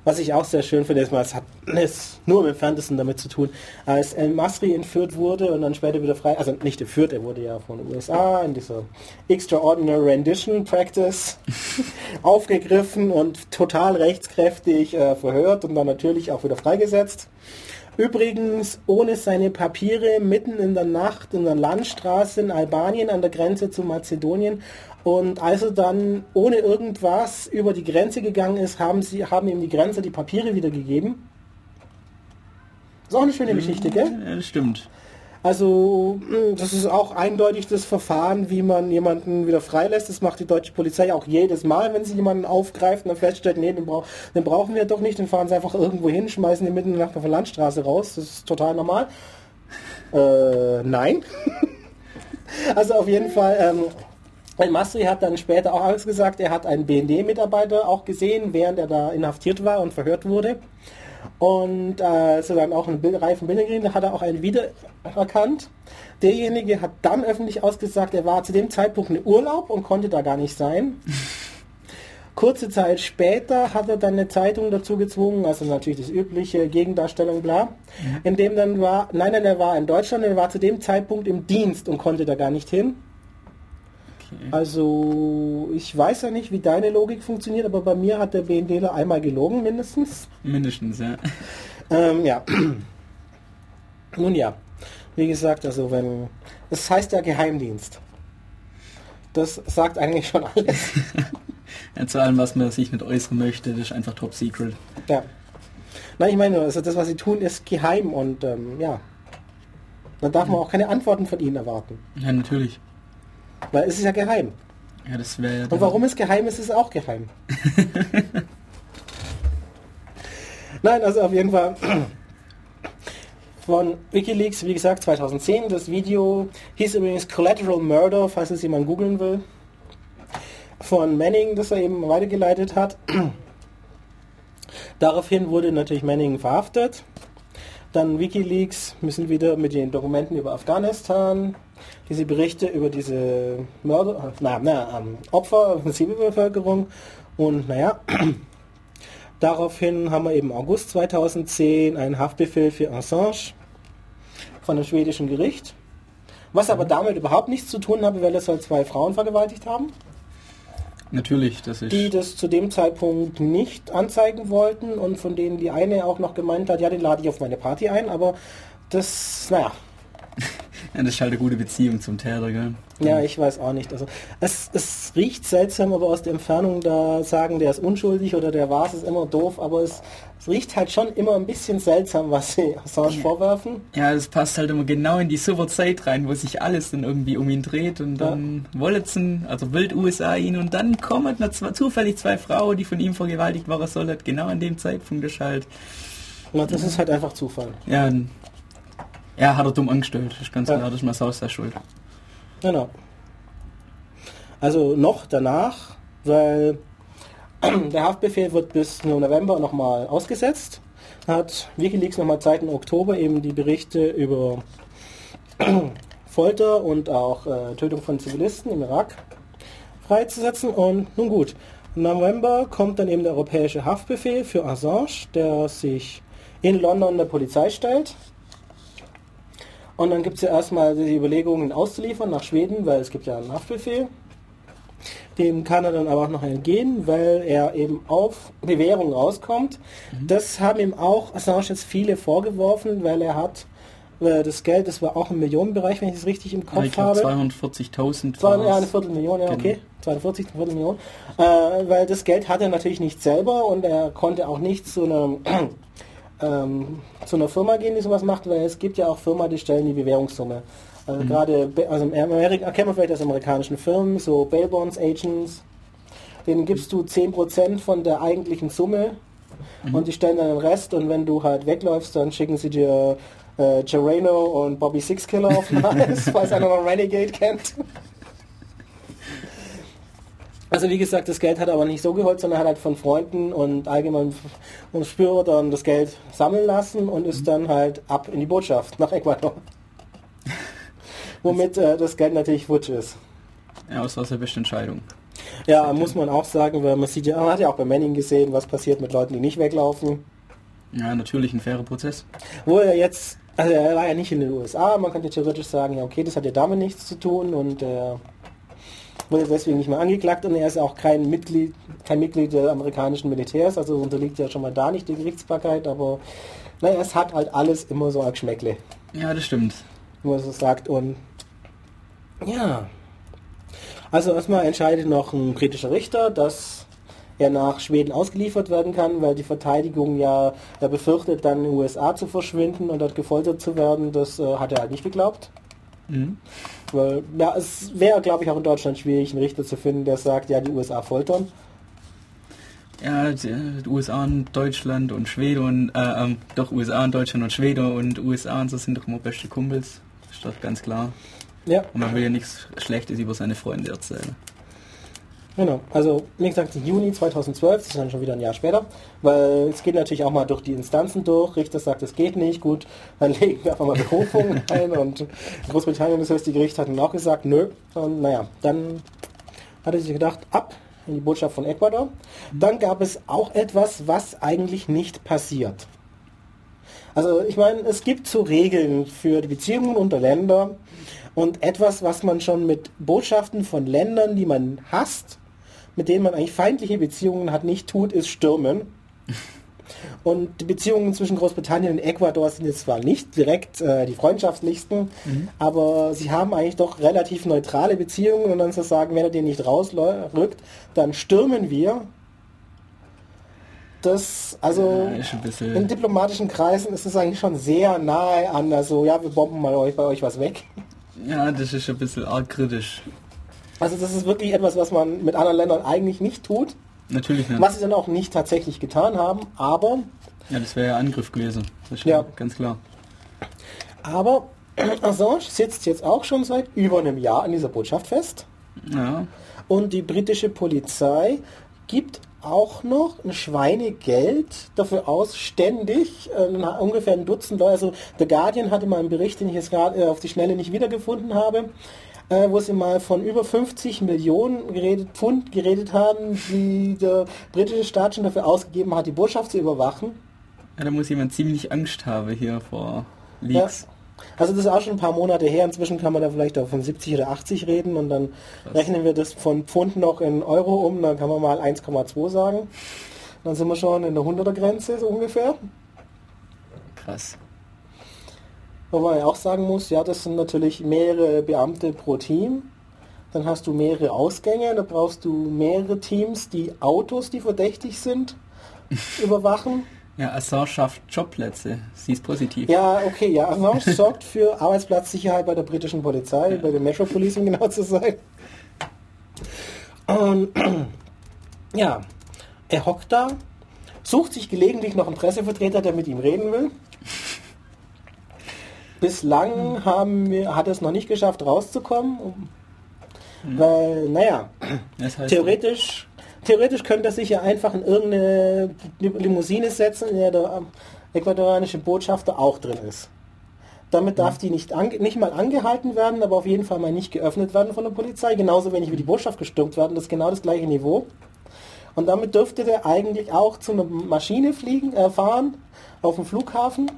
B: was ich auch sehr schön finde, ist, mal, es hat es nur im Entferntesten damit zu tun, als El Masri entführt wurde und dann später wieder frei, also nicht entführt, er wurde ja von den USA in dieser Extraordinary Rendition Practice aufgegriffen und total rechtskräftig äh, verhört und dann natürlich auch wieder freigesetzt. Übrigens ohne seine Papiere mitten in der Nacht in der Landstraße in Albanien an der Grenze zu Mazedonien. Und als er dann ohne irgendwas über die Grenze gegangen ist, haben sie haben ihm die Grenze die Papiere wiedergegeben. Ist auch eine schöne Geschichte, gell?
C: Ja, stimmt.
B: Also mh, das ist auch eindeutig das Verfahren, wie man jemanden wieder freilässt. Das macht die deutsche Polizei auch jedes Mal, wenn sie jemanden aufgreift und dann feststellt, nee, den, brauch, den brauchen wir doch nicht, den fahren sie einfach irgendwo hin, schmeißen den mitten in der Landstraße raus. Das ist total normal. Äh, nein. also auf jeden Fall, ähm, Masri hat dann später auch alles gesagt, er hat einen BND-Mitarbeiter auch gesehen, während er da inhaftiert war und verhört wurde. Und äh, er dann auch eine Bild Reihe von Bildern gesehen hat, er auch einen wiedererkannt. Derjenige hat dann öffentlich ausgesagt, er war zu dem Zeitpunkt in Urlaub und konnte da gar nicht sein. Kurze Zeit später hat er dann eine Zeitung dazu gezwungen, also natürlich das übliche Gegendarstellung, bla, in dem dann war, nein, nein, er war in Deutschland, er war zu dem Zeitpunkt im Dienst und konnte da gar nicht hin.
C: Okay.
B: Also ich weiß ja nicht, wie deine Logik funktioniert, aber bei mir hat der BNDler einmal gelogen mindestens.
C: Mindestens, ja.
B: Ähm, ja. Nun ja, wie gesagt, also wenn es heißt ja Geheimdienst. Das sagt eigentlich schon alles.
C: ja. Zu allem, was man sich nicht äußern möchte, das ist einfach top secret.
B: ja. Nein, ich meine, nur, also das, was sie tun, ist geheim und ähm, ja. Dann darf man auch keine Antworten von ihnen erwarten.
C: Ja, natürlich.
B: Weil es ist ja geheim.
C: Ja, das wäre ja
B: Und warum es geheim ist, ist auch geheim. Nein, also auf jeden Fall von Wikileaks, wie gesagt, 2010. Das Video hieß übrigens Collateral Murder, falls es jemand googeln will. Von Manning, das er eben weitergeleitet hat. Daraufhin wurde natürlich Manning verhaftet. Dann Wikileaks müssen wieder mit den Dokumenten über Afghanistan, diese Berichte über diese Mörder, na, na, ähm, Opfer, Zivilbevölkerung. Und naja, daraufhin haben wir eben August 2010 einen Haftbefehl für Assange von einem schwedischen Gericht, was aber damit überhaupt nichts zu tun habe, weil er soll zwei Frauen vergewaltigt haben.
C: Natürlich, das ist...
B: die das zu dem Zeitpunkt nicht anzeigen wollten und von denen die eine auch noch gemeint hat, ja, den lade ich auf meine Party ein, aber das, naja,
C: Ja, das ist halt eine gute Beziehung zum Täter, gell?
B: ja, ich weiß auch nicht. Also es, es riecht seltsam, aber aus der Entfernung da sagen, der ist unschuldig oder der war es, ist immer doof, aber es, es riecht halt schon immer ein bisschen seltsam, was sie Assange vorwerfen.
C: Ja, das passt halt immer genau in die super Zeit rein, wo sich alles dann irgendwie um ihn dreht und dann wollen sie, also wild USA ihn und dann kommen noch zwei, zufällig zwei Frauen, die von ihm vergewaltigt waren sollen, genau an dem Zeitpunkt ist halt,
B: Na, das ist halt einfach Zufall.
C: ja, ja, hat er dumm angestellt, ist ganz
B: Ja.
C: klar, das ist Massaus der Schuld.
B: Genau. Also noch danach, weil der Haftbefehl wird bis November nochmal ausgesetzt. Hat Wikileaks nochmal Zeit im Oktober eben die Berichte über Folter und auch äh, Tötung von Zivilisten im Irak freizusetzen. Und nun gut, im November kommt dann eben der europäische Haftbefehl für Assange, der sich in London der Polizei stellt. Und dann gibt es ja erstmal die Überlegungen, ihn auszuliefern nach Schweden, weil es gibt ja einen Haftbefehl. Dem kann er dann aber auch noch entgehen, weil er eben auf Bewährung rauskommt. Das haben ihm auch Assange jetzt viele vorgeworfen, weil er hat äh, das Geld, das war auch im Millionenbereich, wenn ich es richtig im Kopf
C: ich
B: habe.
C: 240.000
B: Zwei, ja, eine Viertelmillion, ja,
C: Genau.
B: okay. 240, eine Viertelmillion. Äh, weil das Geld hat er natürlich nicht selber und er konnte auch nicht zu einer, ähm, zu einer Firma gehen, die sowas macht, weil es gibt ja auch Firmen, die stellen die Bewährungssumme. Also gerade, be- also in Amerika, kennt man vielleicht aus amerikanischen Firmen, so Bail Bonds Agents, denen gibst du 10% von der eigentlichen Summe und die stellen dann den Rest und wenn du halt wegläufst, dann schicken sie dir äh, Gerano und Bobby Sixkiller auf den Hals, falls einer noch Renegade kennt. Also wie gesagt, das Geld hat er aber nicht so geholt, sondern hat halt von Freunden und allgemein und Spürern das Geld sammeln lassen und ist dann halt ab in die Botschaft nach Ecuador. Womit äh, das Geld natürlich futsch ist.
C: Ja, war seine beste Entscheidung.
B: Ja, muss man auch sagen, weil man sieht ja, man hat ja auch bei Manning gesehen, was passiert mit Leuten, die nicht weglaufen.
C: Ja, natürlich ein fairer Prozess.
B: Wo er jetzt, also er war ja nicht in den USA, man könnte theoretisch sagen, ja okay, das hat ja damit nichts zu tun und äh, wurde deswegen nicht mehr angeklagt und er ist auch kein Mitglied, kein Mitglied des amerikanischen Militärs, also unterliegt ja schon mal da nicht die Gerichtsbarkeit, aber naja, es hat halt alles immer so ein Geschmäckle,
C: Ja, das stimmt.
B: man so sagt und ja. Also erstmal entscheidet noch ein britischer Richter, dass er nach Schweden ausgeliefert werden kann, weil die Verteidigung ja, ja befürchtet, dann in den USA zu verschwinden und dort gefoltert zu werden. Das äh, hat er halt nicht geglaubt.
C: Mhm.
B: Weil, ja, es wäre, glaube ich, auch in Deutschland schwierig, einen Richter zu finden, der sagt, ja, die USA foltern.
C: Ja, die, die USA und Deutschland und Schweden und, äh, ähm, doch USA und Deutschland und Schweden und USA und so sind doch immer beste Kumpels. Ist doch ganz klar.
B: Ja,
C: Und man will ja nichts Schlechtes über seine Freunde erzählen.
B: Genau. Also, gesagt, im Juni 2012, das ist dann schon wieder ein Jahr später, weil es geht natürlich auch mal durch die Instanzen durch. Richter sagt, es geht nicht, gut, dann legen wir einfach mal Berufung ein und Großbritannien, das höchste Gericht, hat dann auch gesagt, nö. Und naja, dann hat er sich gedacht, ab in die Botschaft von Ecuador. Dann gab es auch etwas, was eigentlich nicht passiert. Also ich meine, es gibt so Regeln für die Beziehungen unter Ländern und etwas, was man schon mit Botschaften von Ländern, die man hasst, mit denen man eigentlich feindliche Beziehungen hat, nicht tut, ist stürmen. Und die Beziehungen zwischen Großbritannien und Ecuador sind jetzt zwar nicht direkt äh, die freundschaftlichsten, aber sie haben eigentlich doch relativ neutrale Beziehungen und dann zu sagen, wenn er den nicht rausrückt, dann stürmen wir. Das, also
C: Ja,
B: in diplomatischen Kreisen ist es eigentlich schon sehr nahe an, also ja, wir bomben mal euch, bei euch was weg.
C: Ja, das ist ein bisschen arg kritisch.
B: Also das ist wirklich etwas, was man mit anderen Ländern eigentlich nicht tut,
C: Natürlich nicht.
B: was sie dann auch nicht tatsächlich getan haben, aber
C: Ja, das wäre ja Angriff gewesen.
B: Ja
C: ganz klar.
B: Aber Assange sitzt jetzt auch schon seit über einem Jahr an dieser Botschaft fest.
C: Ja,
B: Und die britische Polizei gibt auch noch ein Schweinegeld dafür aus, ständig äh, ungefähr ein Dutzend Leute. Also The Guardian hatte mal einen Bericht, den ich jetzt gerade äh, auf die Schnelle nicht wiedergefunden habe, äh, wo sie mal von über 50 Millionen geredet, Pfund geredet haben, die der britische Staat schon dafür ausgegeben hat, die Botschaft zu überwachen.
C: ja da muss jemand ziemlich Angst haben hier vor Leaks.
B: Also das ist auch schon ein paar Monate her. Inzwischen kann man da vielleicht auch von 70 oder 80 reden und dann
C: Krass.
B: rechnen wir das von Pfund noch in Euro um. Dann kann man mal 1,2 sagen. Dann sind wir schon in der 100er Grenze so ungefähr.
C: Krass.
B: Wobei man auch sagen muss, ja, das sind natürlich mehrere Beamte pro Team. Dann hast du mehrere Ausgänge, da brauchst du mehrere Teams, die Autos, die verdächtig sind, überwachen.
C: Ja, Assange schafft Jobplätze. Sie ist positiv.
B: Ja, okay, ja, Assange sorgt für Arbeitsplatzsicherheit bei der britischen Polizei, bei der Metro Police, um genau zu sein. Und ja, er hockt da, sucht sich gelegentlich noch einen Pressevertreter, der mit ihm reden will. Bislang haben wir, hat er es noch nicht geschafft, rauszukommen. Weil, naja,
C: Das heißt,
B: theoretisch, theoretisch könnte er sich ja einfach in irgendeine Limousine setzen, in der der ecuadorianische Botschafter auch drin ist. Damit darf die nicht, nicht mal angehalten werden, aber auf jeden Fall mal nicht geöffnet werden von der Polizei. Genauso wenig wie die Botschaft gestürmt werden, das ist genau das gleiche Niveau. Und damit dürfte der eigentlich auch zu einer Maschine fliegen, äh, fahren, auf dem Flughafen,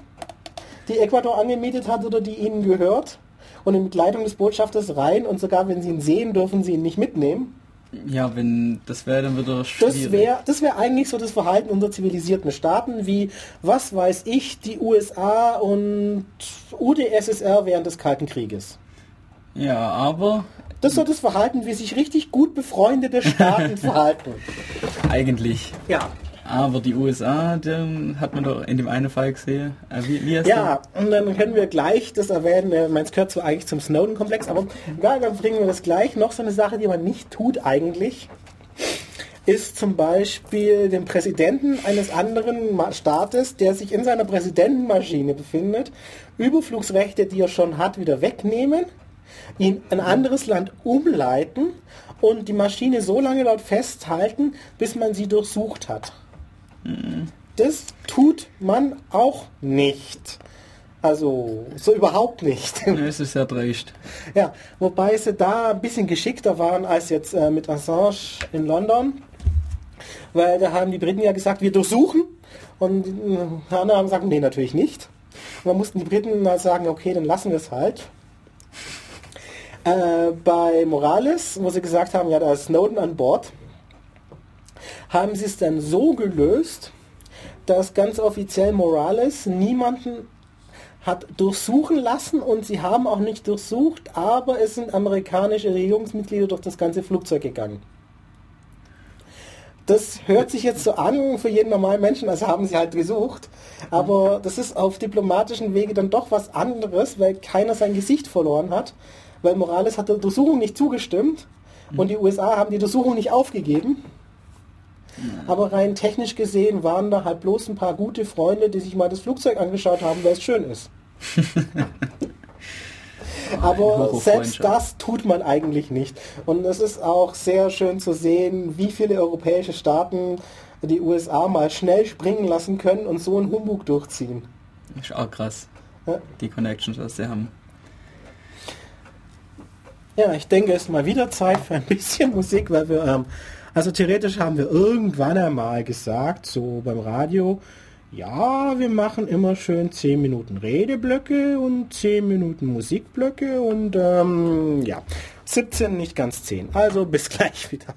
B: die Ecuador angemietet hat oder die ihnen gehört. Und in Begleitung des Botschafters rein und sogar wenn sie ihn sehen, dürfen sie ihn nicht mitnehmen.
C: ja, wenn das wäre dann wieder
B: Das
C: schwierig.
B: wäre das wär eigentlich so das Verhalten unter zivilisierten Staaten wie, was weiß ich, die USA und UdSSR während des Kalten Krieges.
C: Ja, aber
B: Das ist so das Verhalten, wie sich richtig gut befreundete Staaten verhalten.
C: eigentlich.
B: Ja.
C: Aber die USA, den hat man doch in dem einen Fall gesehen. Äh, wie, wie
B: Ja, und dann können wir gleich das erwähnen, äh, meins gehört zwar eigentlich zum Snowden-Komplex, aber egal, dann bringen wir das gleich. Noch so eine Sache, die man nicht tut eigentlich, ist zum Beispiel den Präsidenten eines anderen Staates, der sich in seiner Präsidentenmaschine befindet, Überflugsrechte, die er schon hat, wieder wegnehmen, ihn in ein anderes Land umleiten und die Maschine so lange dort festhalten, bis man sie durchsucht hat. Das tut man auch nicht. Also, so überhaupt nicht.
C: Ja, es ist sehr dreist.
B: ja, wobei sie da ein bisschen geschickter waren als jetzt äh, mit Assange in London. Weil da haben die Briten ja gesagt, wir durchsuchen. Und äh, die anderen haben gesagt, nee, natürlich nicht. Und dann mussten die Briten mal sagen, okay, dann lassen wir es halt. Äh, bei Morales, wo sie gesagt haben, ja, da ist Snowden an Bord, haben sie es dann so gelöst, dass ganz offiziell Morales niemanden hat durchsuchen lassen und sie haben auch nicht durchsucht, aber es sind amerikanische Regierungsmitglieder durch das ganze Flugzeug gegangen. Das hört sich jetzt so an für jeden normalen Menschen, als haben sie halt gesucht, aber das ist auf diplomatischen Wege dann doch was anderes, weil keiner sein Gesicht verloren hat, weil Morales hat der Durchsuchung nicht zugestimmt und die USA haben die Durchsuchung nicht aufgegeben. Aber rein technisch gesehen waren da halt bloß ein paar gute Freunde, die sich mal das Flugzeug angeschaut haben, weil es schön ist. Aber selbst das tut man eigentlich nicht. Und es ist auch sehr schön zu sehen, wie viele europäische Staaten die USA mal schnell springen lassen können und so einen Humbug durchziehen.
C: Ist auch krass.
B: Ja.
C: Die Connections, was sie haben.
B: Ja, ich denke, es ist mal wieder Zeit für ein bisschen Musik, weil wir, ähm, also theoretisch haben wir irgendwann einmal gesagt, so beim Radio, ja, wir machen immer schön 10 Minuten Redeblöcke und 10 Minuten Musikblöcke und ähm, ja, 17 nicht ganz 10. Also bis gleich wieder.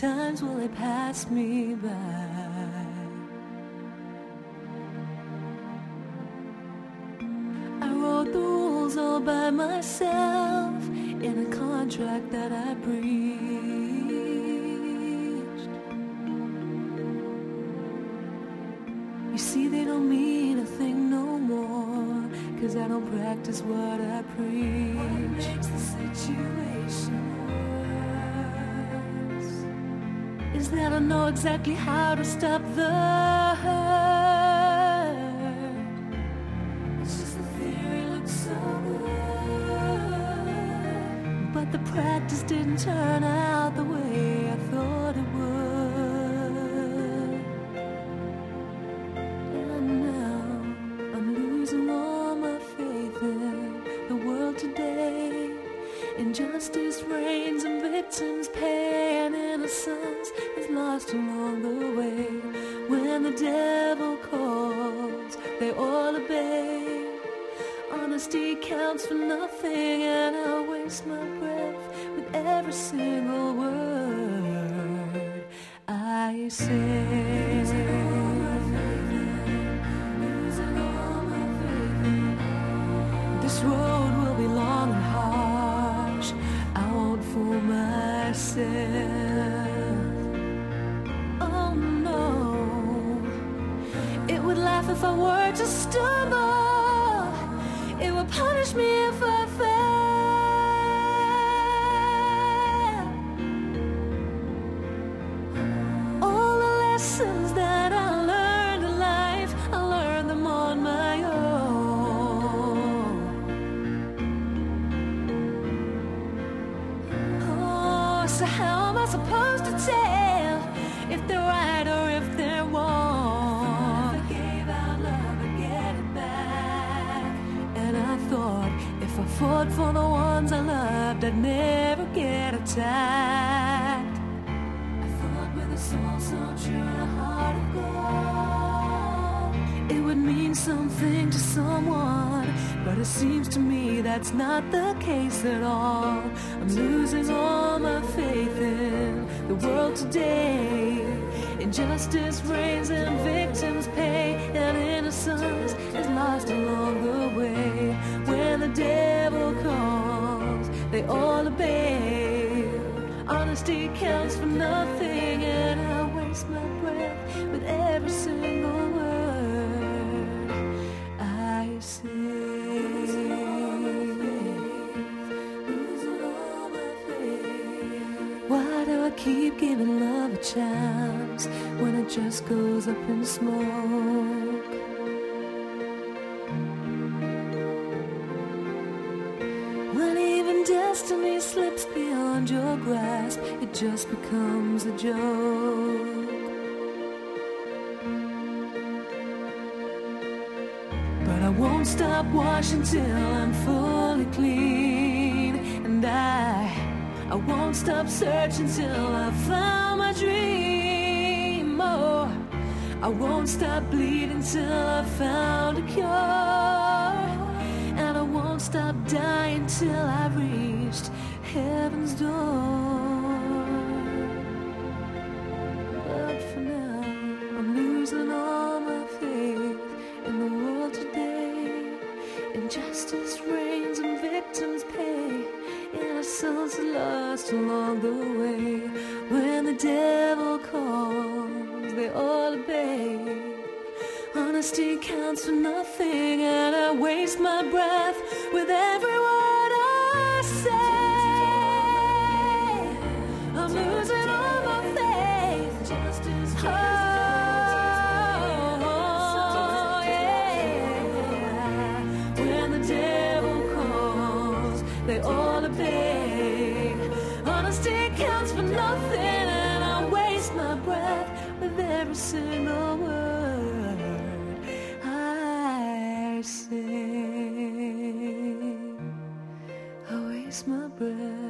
A: Times will it pass me by? I wrote the rules all by myself in a contract that I breached. You see, they don't mean a thing no more, cause I don't practice what I preach. What makes the situation that I know exactly how to stop the hurt. grasp, it just becomes a joke. But I won't stop washing till I'm fully clean, and I, I won't stop searching till I found my dream. Oh, I won't stop bleeding till I found a cure and I won't stop dying till I reached heaven's door. lost along the way. When the devil calls, they all obey. Honesty counts for nothing, and I waste my breath with every word I say. single word I say. I waste my breath.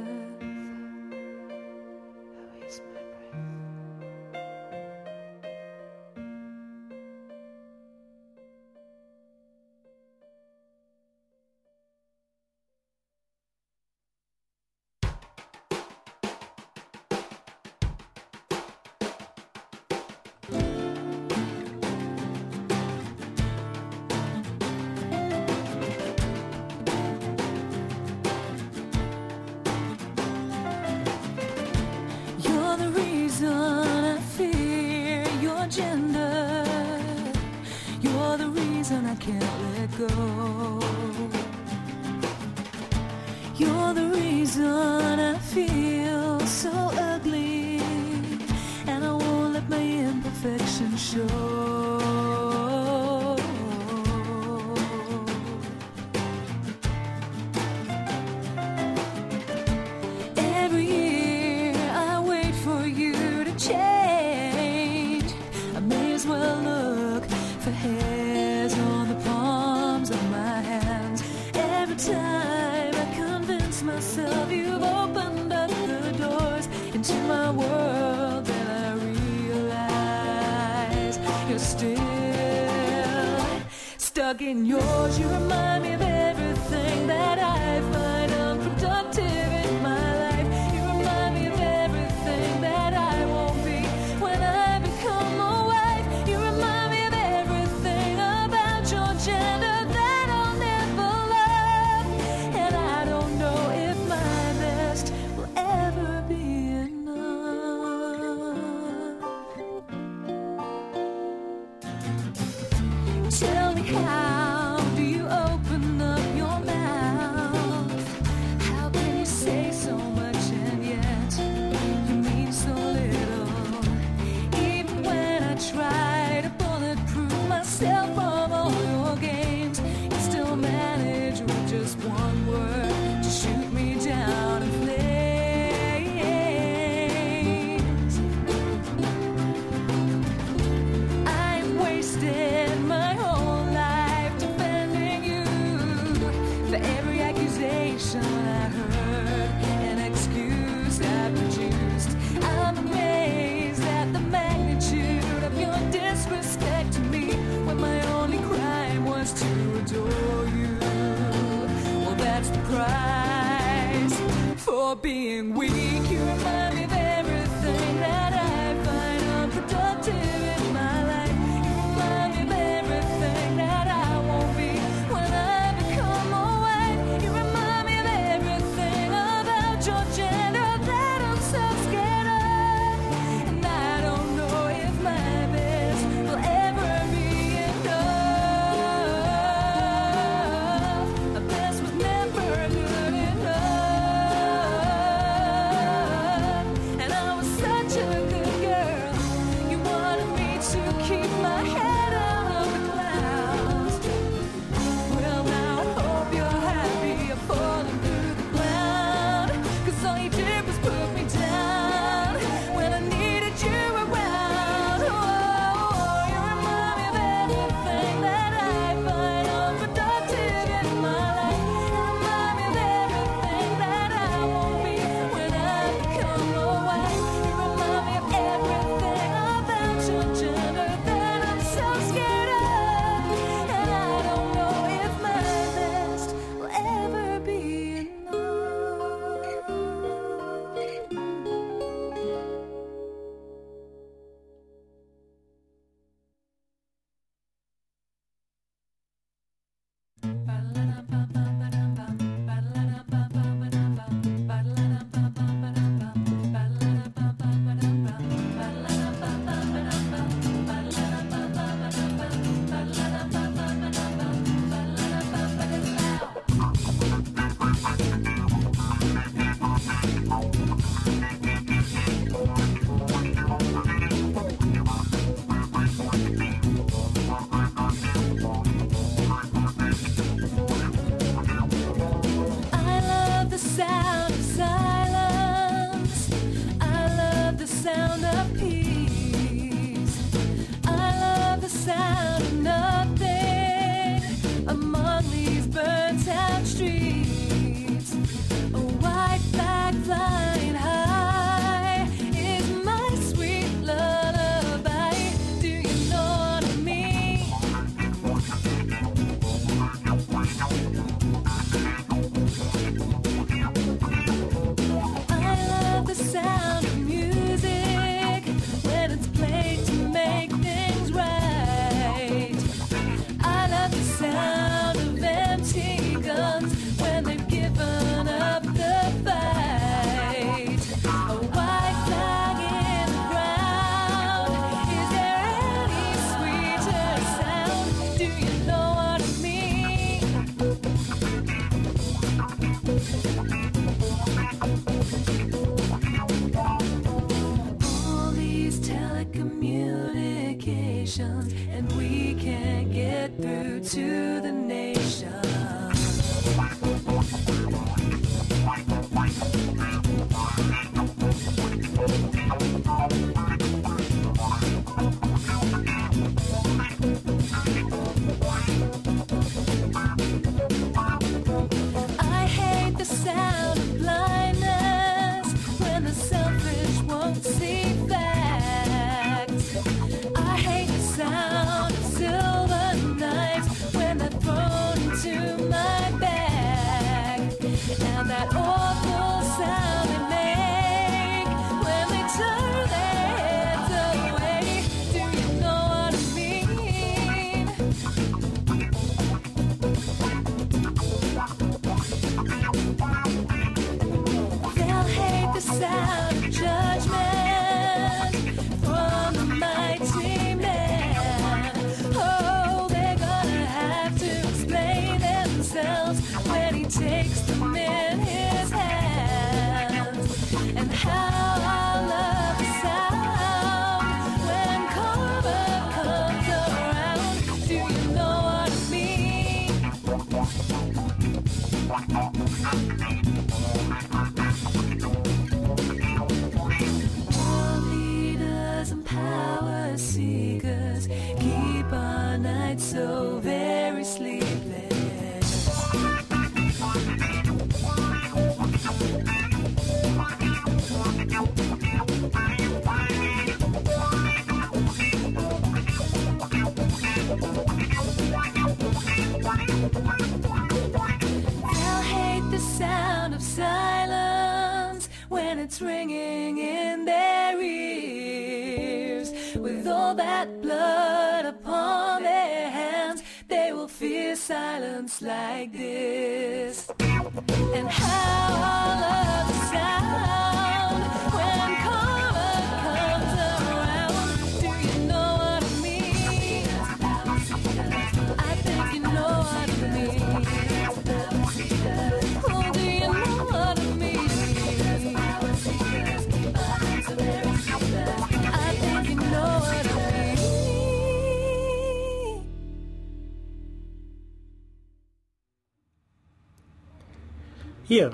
B: Hier,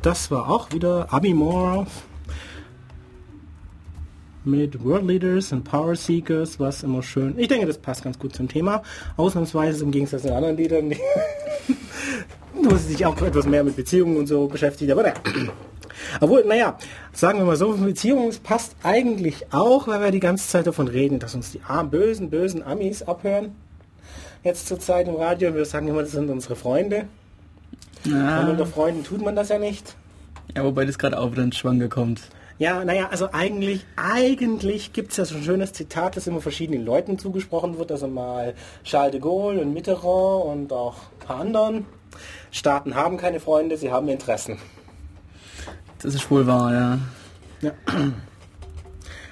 B: das war auch wieder Abimore mit World Leaders und Power Seekers, was immer schön. Ich denke, das passt ganz gut zum Thema. Ausnahmsweise im Gegensatz zu anderen Liedern, wo sie sich auch etwas mehr mit Beziehungen und so beschäftigt. Aber naja. Obwohl, naja, sagen wir mal so, Beziehungen passt eigentlich auch, weil wir die ganze Zeit davon reden, dass uns die bösen, bösen Amis abhören. Jetzt zur Zeit im Radio und wir sagen immer, das sind unsere Freunde. Und
C: Ja,
B: unter Freunden tut man das ja nicht.
C: ja wobei das gerade auch wieder ins Schwange kommt.
B: Ja, naja, also eigentlich, eigentlich gibt es ja so ein schönes Zitat, das immer verschiedenen Leuten zugesprochen wird. Also mal Charles de Gaulle und Mitterrand und auch ein paar anderen. Staaten haben keine Freunde, sie haben Interessen.
C: Das ist wohl wahr, ja.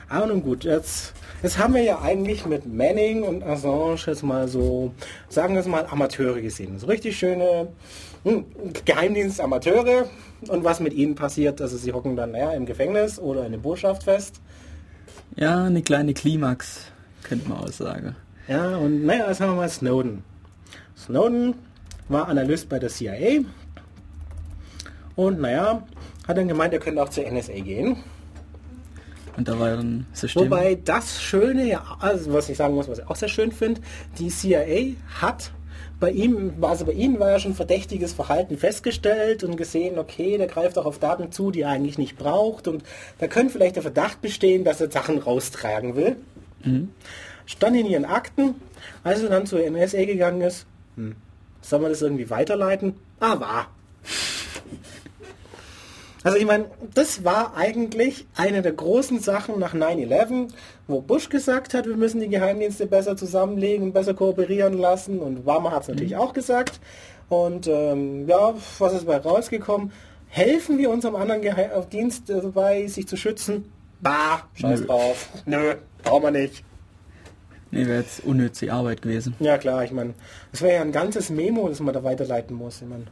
B: Aber nun gut, jetzt, jetzt haben wir ja eigentlich mit Manning und Assange jetzt mal so, sagen wir es mal, Amateure gesehen. So richtig schöne hm, Geheimdienst-Amateure. Und was mit ihnen passiert, also sie hocken dann naja, im Gefängnis oder in der Botschaft fest.
C: Ja, eine kleine Klimax, könnte man auch sagen.
B: Ja, und naja, haben wir mal Snowden. Snowden war Analyst bei der CIA und naja, hat dann gemeint, er könnte auch zur NSA gehen.
C: Und da war dann System.
B: Wobei das Schöne, ja, also was ich sagen muss, was ich auch sehr schön finde, die CIA hat bei ihm, also bei ihnen war ja schon verdächtiges Verhalten festgestellt und gesehen, okay, der greift auch auf Daten zu, die er eigentlich nicht braucht und da könnte vielleicht der Verdacht bestehen, dass er Sachen raustragen will. Stand in ihren Akten, als er dann zur NSA gegangen ist, hm, soll man das irgendwie weiterleiten? Ah, war. Also ich meine, das war eigentlich eine der großen Sachen nach 9-11, wo Bush gesagt hat, wir müssen die Geheimdienste besser zusammenlegen, besser kooperieren lassen und Obama hat es natürlich auch gesagt. Und ähm, ja, was ist dabei rausgekommen? Helfen wir unserem anderen Geheimdienst dabei, sich zu schützen? Bah, scheiß
C: Nö.
B: drauf. Nö, brauchen wir nicht.
C: Nee, wäre jetzt unnütze Arbeit gewesen.
B: Ja klar, ich meine, das wäre ja ein ganzes Memo, das man da weiterleiten muss. Ich mein,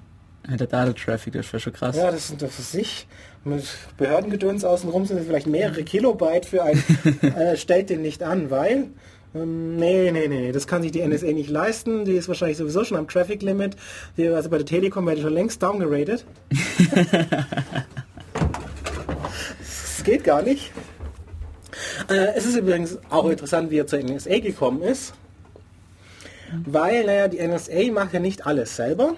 C: Ja, Der Data-Traffic, das wäre schon krass.
B: ja, das sind doch für sich. Mit Behördengedöns außenrum sind es vielleicht mehrere Kilobyte für ein, äh, stellt den nicht an, weil, ähm, nee, nee, nee, das kann sich die NSA nicht leisten. Die ist wahrscheinlich sowieso schon am Traffic Limit. Die, also bei der Telekom werde ich schon längst downgeradet. das geht gar nicht. Äh, es ist übrigens auch interessant, wie er zur NSA gekommen ist. Weil, naja, die NSA macht ja nicht alles selber,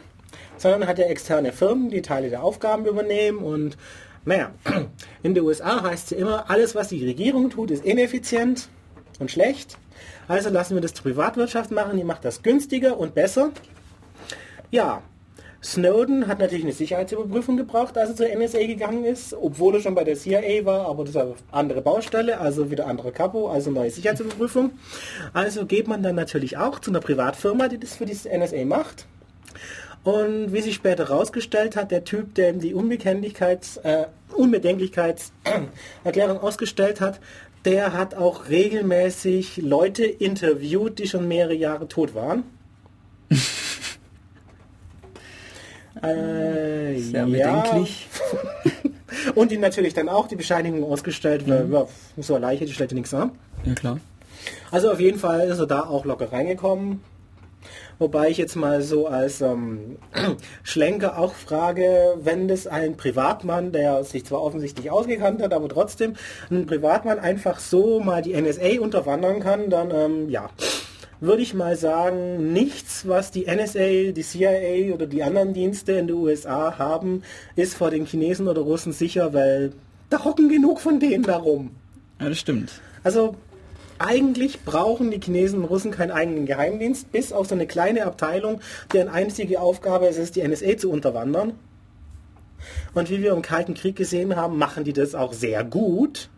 B: sondern hat ja externe Firmen, die Teile der Aufgaben übernehmen und naja, in den USA heißt es immer, alles was die Regierung tut, ist ineffizient und schlecht. Also lassen wir das zur Privatwirtschaft machen, die macht das günstiger und besser. Ja, Snowden hat natürlich eine Sicherheitsüberprüfung gebraucht, als er zur NSA gegangen ist, obwohl er schon bei der CIA war, aber das eine andere Baustelle, also wieder anderer Kapo, also neue Sicherheitsüberprüfung. Also geht man dann natürlich auch zu einer Privatfirma, die das für die NSA macht. Und wie sich später herausgestellt hat, der Typ, der ihm die Unbekenntlichkeits, äh, Unbedenklichkeitserklärung ausgestellt hat, der hat auch regelmäßig Leute interviewt, die schon mehrere Jahre tot waren. äh,
C: Sehr
B: ja.
C: bedenklich.
B: Und ihm natürlich dann auch die Bescheinigung ausgestellt, weil ja, so eine Leiche, die stellt ja nichts an.
C: Ja, klar.
B: Also auf jeden Fall ist er da auch locker reingekommen. Wobei ich jetzt mal so als ähm, Schlenker auch frage, wenn das ein Privatmann, der sich zwar offensichtlich ausgekannt hat, aber trotzdem ein Privatmann einfach so mal die NSA unterwandern kann, dann ähm, ja, würde ich mal sagen, nichts, was die NSA, die CIA oder die anderen Dienste in den USA haben, ist vor den Chinesen oder Russen sicher, weil Da hocken genug von denen darum.
C: Ja, das stimmt.
B: Also eigentlich brauchen die Chinesen und Russen keinen eigenen Geheimdienst, bis auf so eine kleine Abteilung, deren einzige Aufgabe es ist, die NSA zu unterwandern. Und wie wir im Kalten Krieg gesehen haben, machen die das auch sehr gut.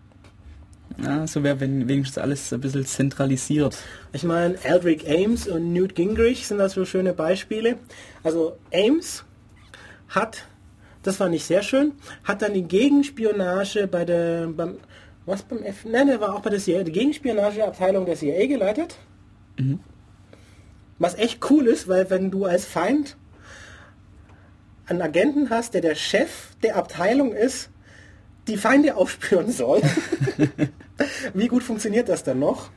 C: Ja, so wäre wenigstens alles ein bisschen zentralisiert.
B: Ich meine, Aldrich Ames und Newt Gingrich sind das so schöne Beispiele. Also Ames hat, das war nicht sehr schön, hat dann die Gegenspionage bei der, beim, was beim F, nein, er war auch bei der CIA, die Gegenspionageabteilung der CIA geleitet. Mhm. Was echt cool ist, weil wenn du als Feind einen Agenten hast, der der Chef der Abteilung ist, die Feinde aufspüren soll. Wie gut funktioniert das dann noch?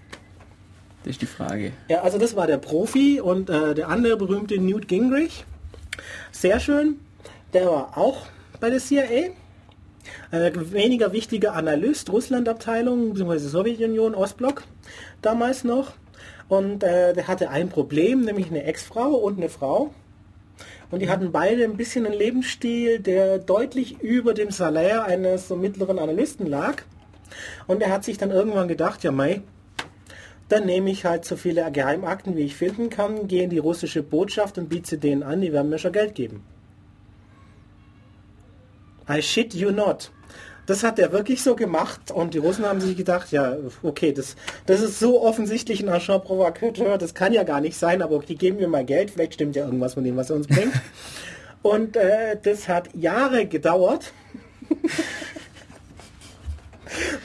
C: Das ist die Frage.
B: Ja, also das war der Profi und äh, der andere berühmte Newt Gingrich. Sehr schön. Der war auch bei der CIA. Äh, weniger wichtiger Analyst, Russland-Abteilung, bzw. Sowjetunion, Ostblock damals noch. Und äh, der hatte ein Problem, nämlich eine Ex-Frau und eine Frau. Und die hatten beide ein bisschen einen Lebensstil, der deutlich über dem Salär eines so mittleren Analysten lag. Und er hat sich dann irgendwann gedacht, ja Mai, dann nehme ich halt so viele Geheimakten, wie ich finden kann, gehe in die russische Botschaft und biete denen an, die werden mir schon Geld geben. I shit you not. Das hat er wirklich so gemacht und die Russen haben sich gedacht, ja, okay, das, das ist so offensichtlich ein Agent Provocateur, das kann ja gar nicht sein, aber die geben mir mal Geld, vielleicht stimmt ja irgendwas von dem, was er uns bringt. und äh, das hat Jahre gedauert.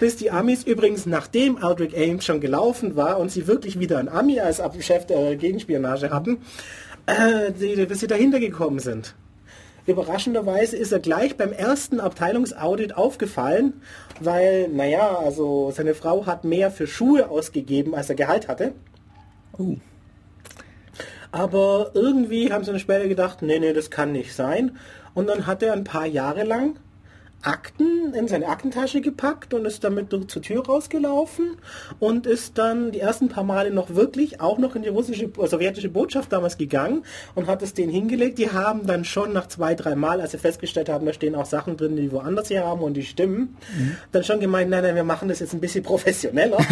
B: bis die Amis übrigens, nachdem Aldrich Ames schon gelaufen war und sie wirklich wieder ein Ami als Chef der Gegenspionage hatten, äh, die, bis sie dahinter gekommen sind. Überraschenderweise ist er gleich beim ersten Abteilungsaudit aufgefallen, weil, naja, also seine Frau hat mehr für Schuhe ausgegeben, als er Gehalt hatte. Uh. Aber irgendwie haben sie dann später gedacht, nee, nee, das kann nicht sein. Und dann hat er ein paar Jahre lang Akten in seine Aktentasche gepackt und ist damit zur Tür rausgelaufen und ist dann die ersten paar Male noch wirklich auch noch in die russische, äh, sowjetische Botschaft damals gegangen und hat es denen hingelegt. Die haben dann schon nach zwei, drei Mal, als sie festgestellt haben, da stehen auch Sachen drin, die woanders hier haben und die stimmen, mhm. dann schon gemeint, nein, nein, wir machen das jetzt ein bisschen professioneller.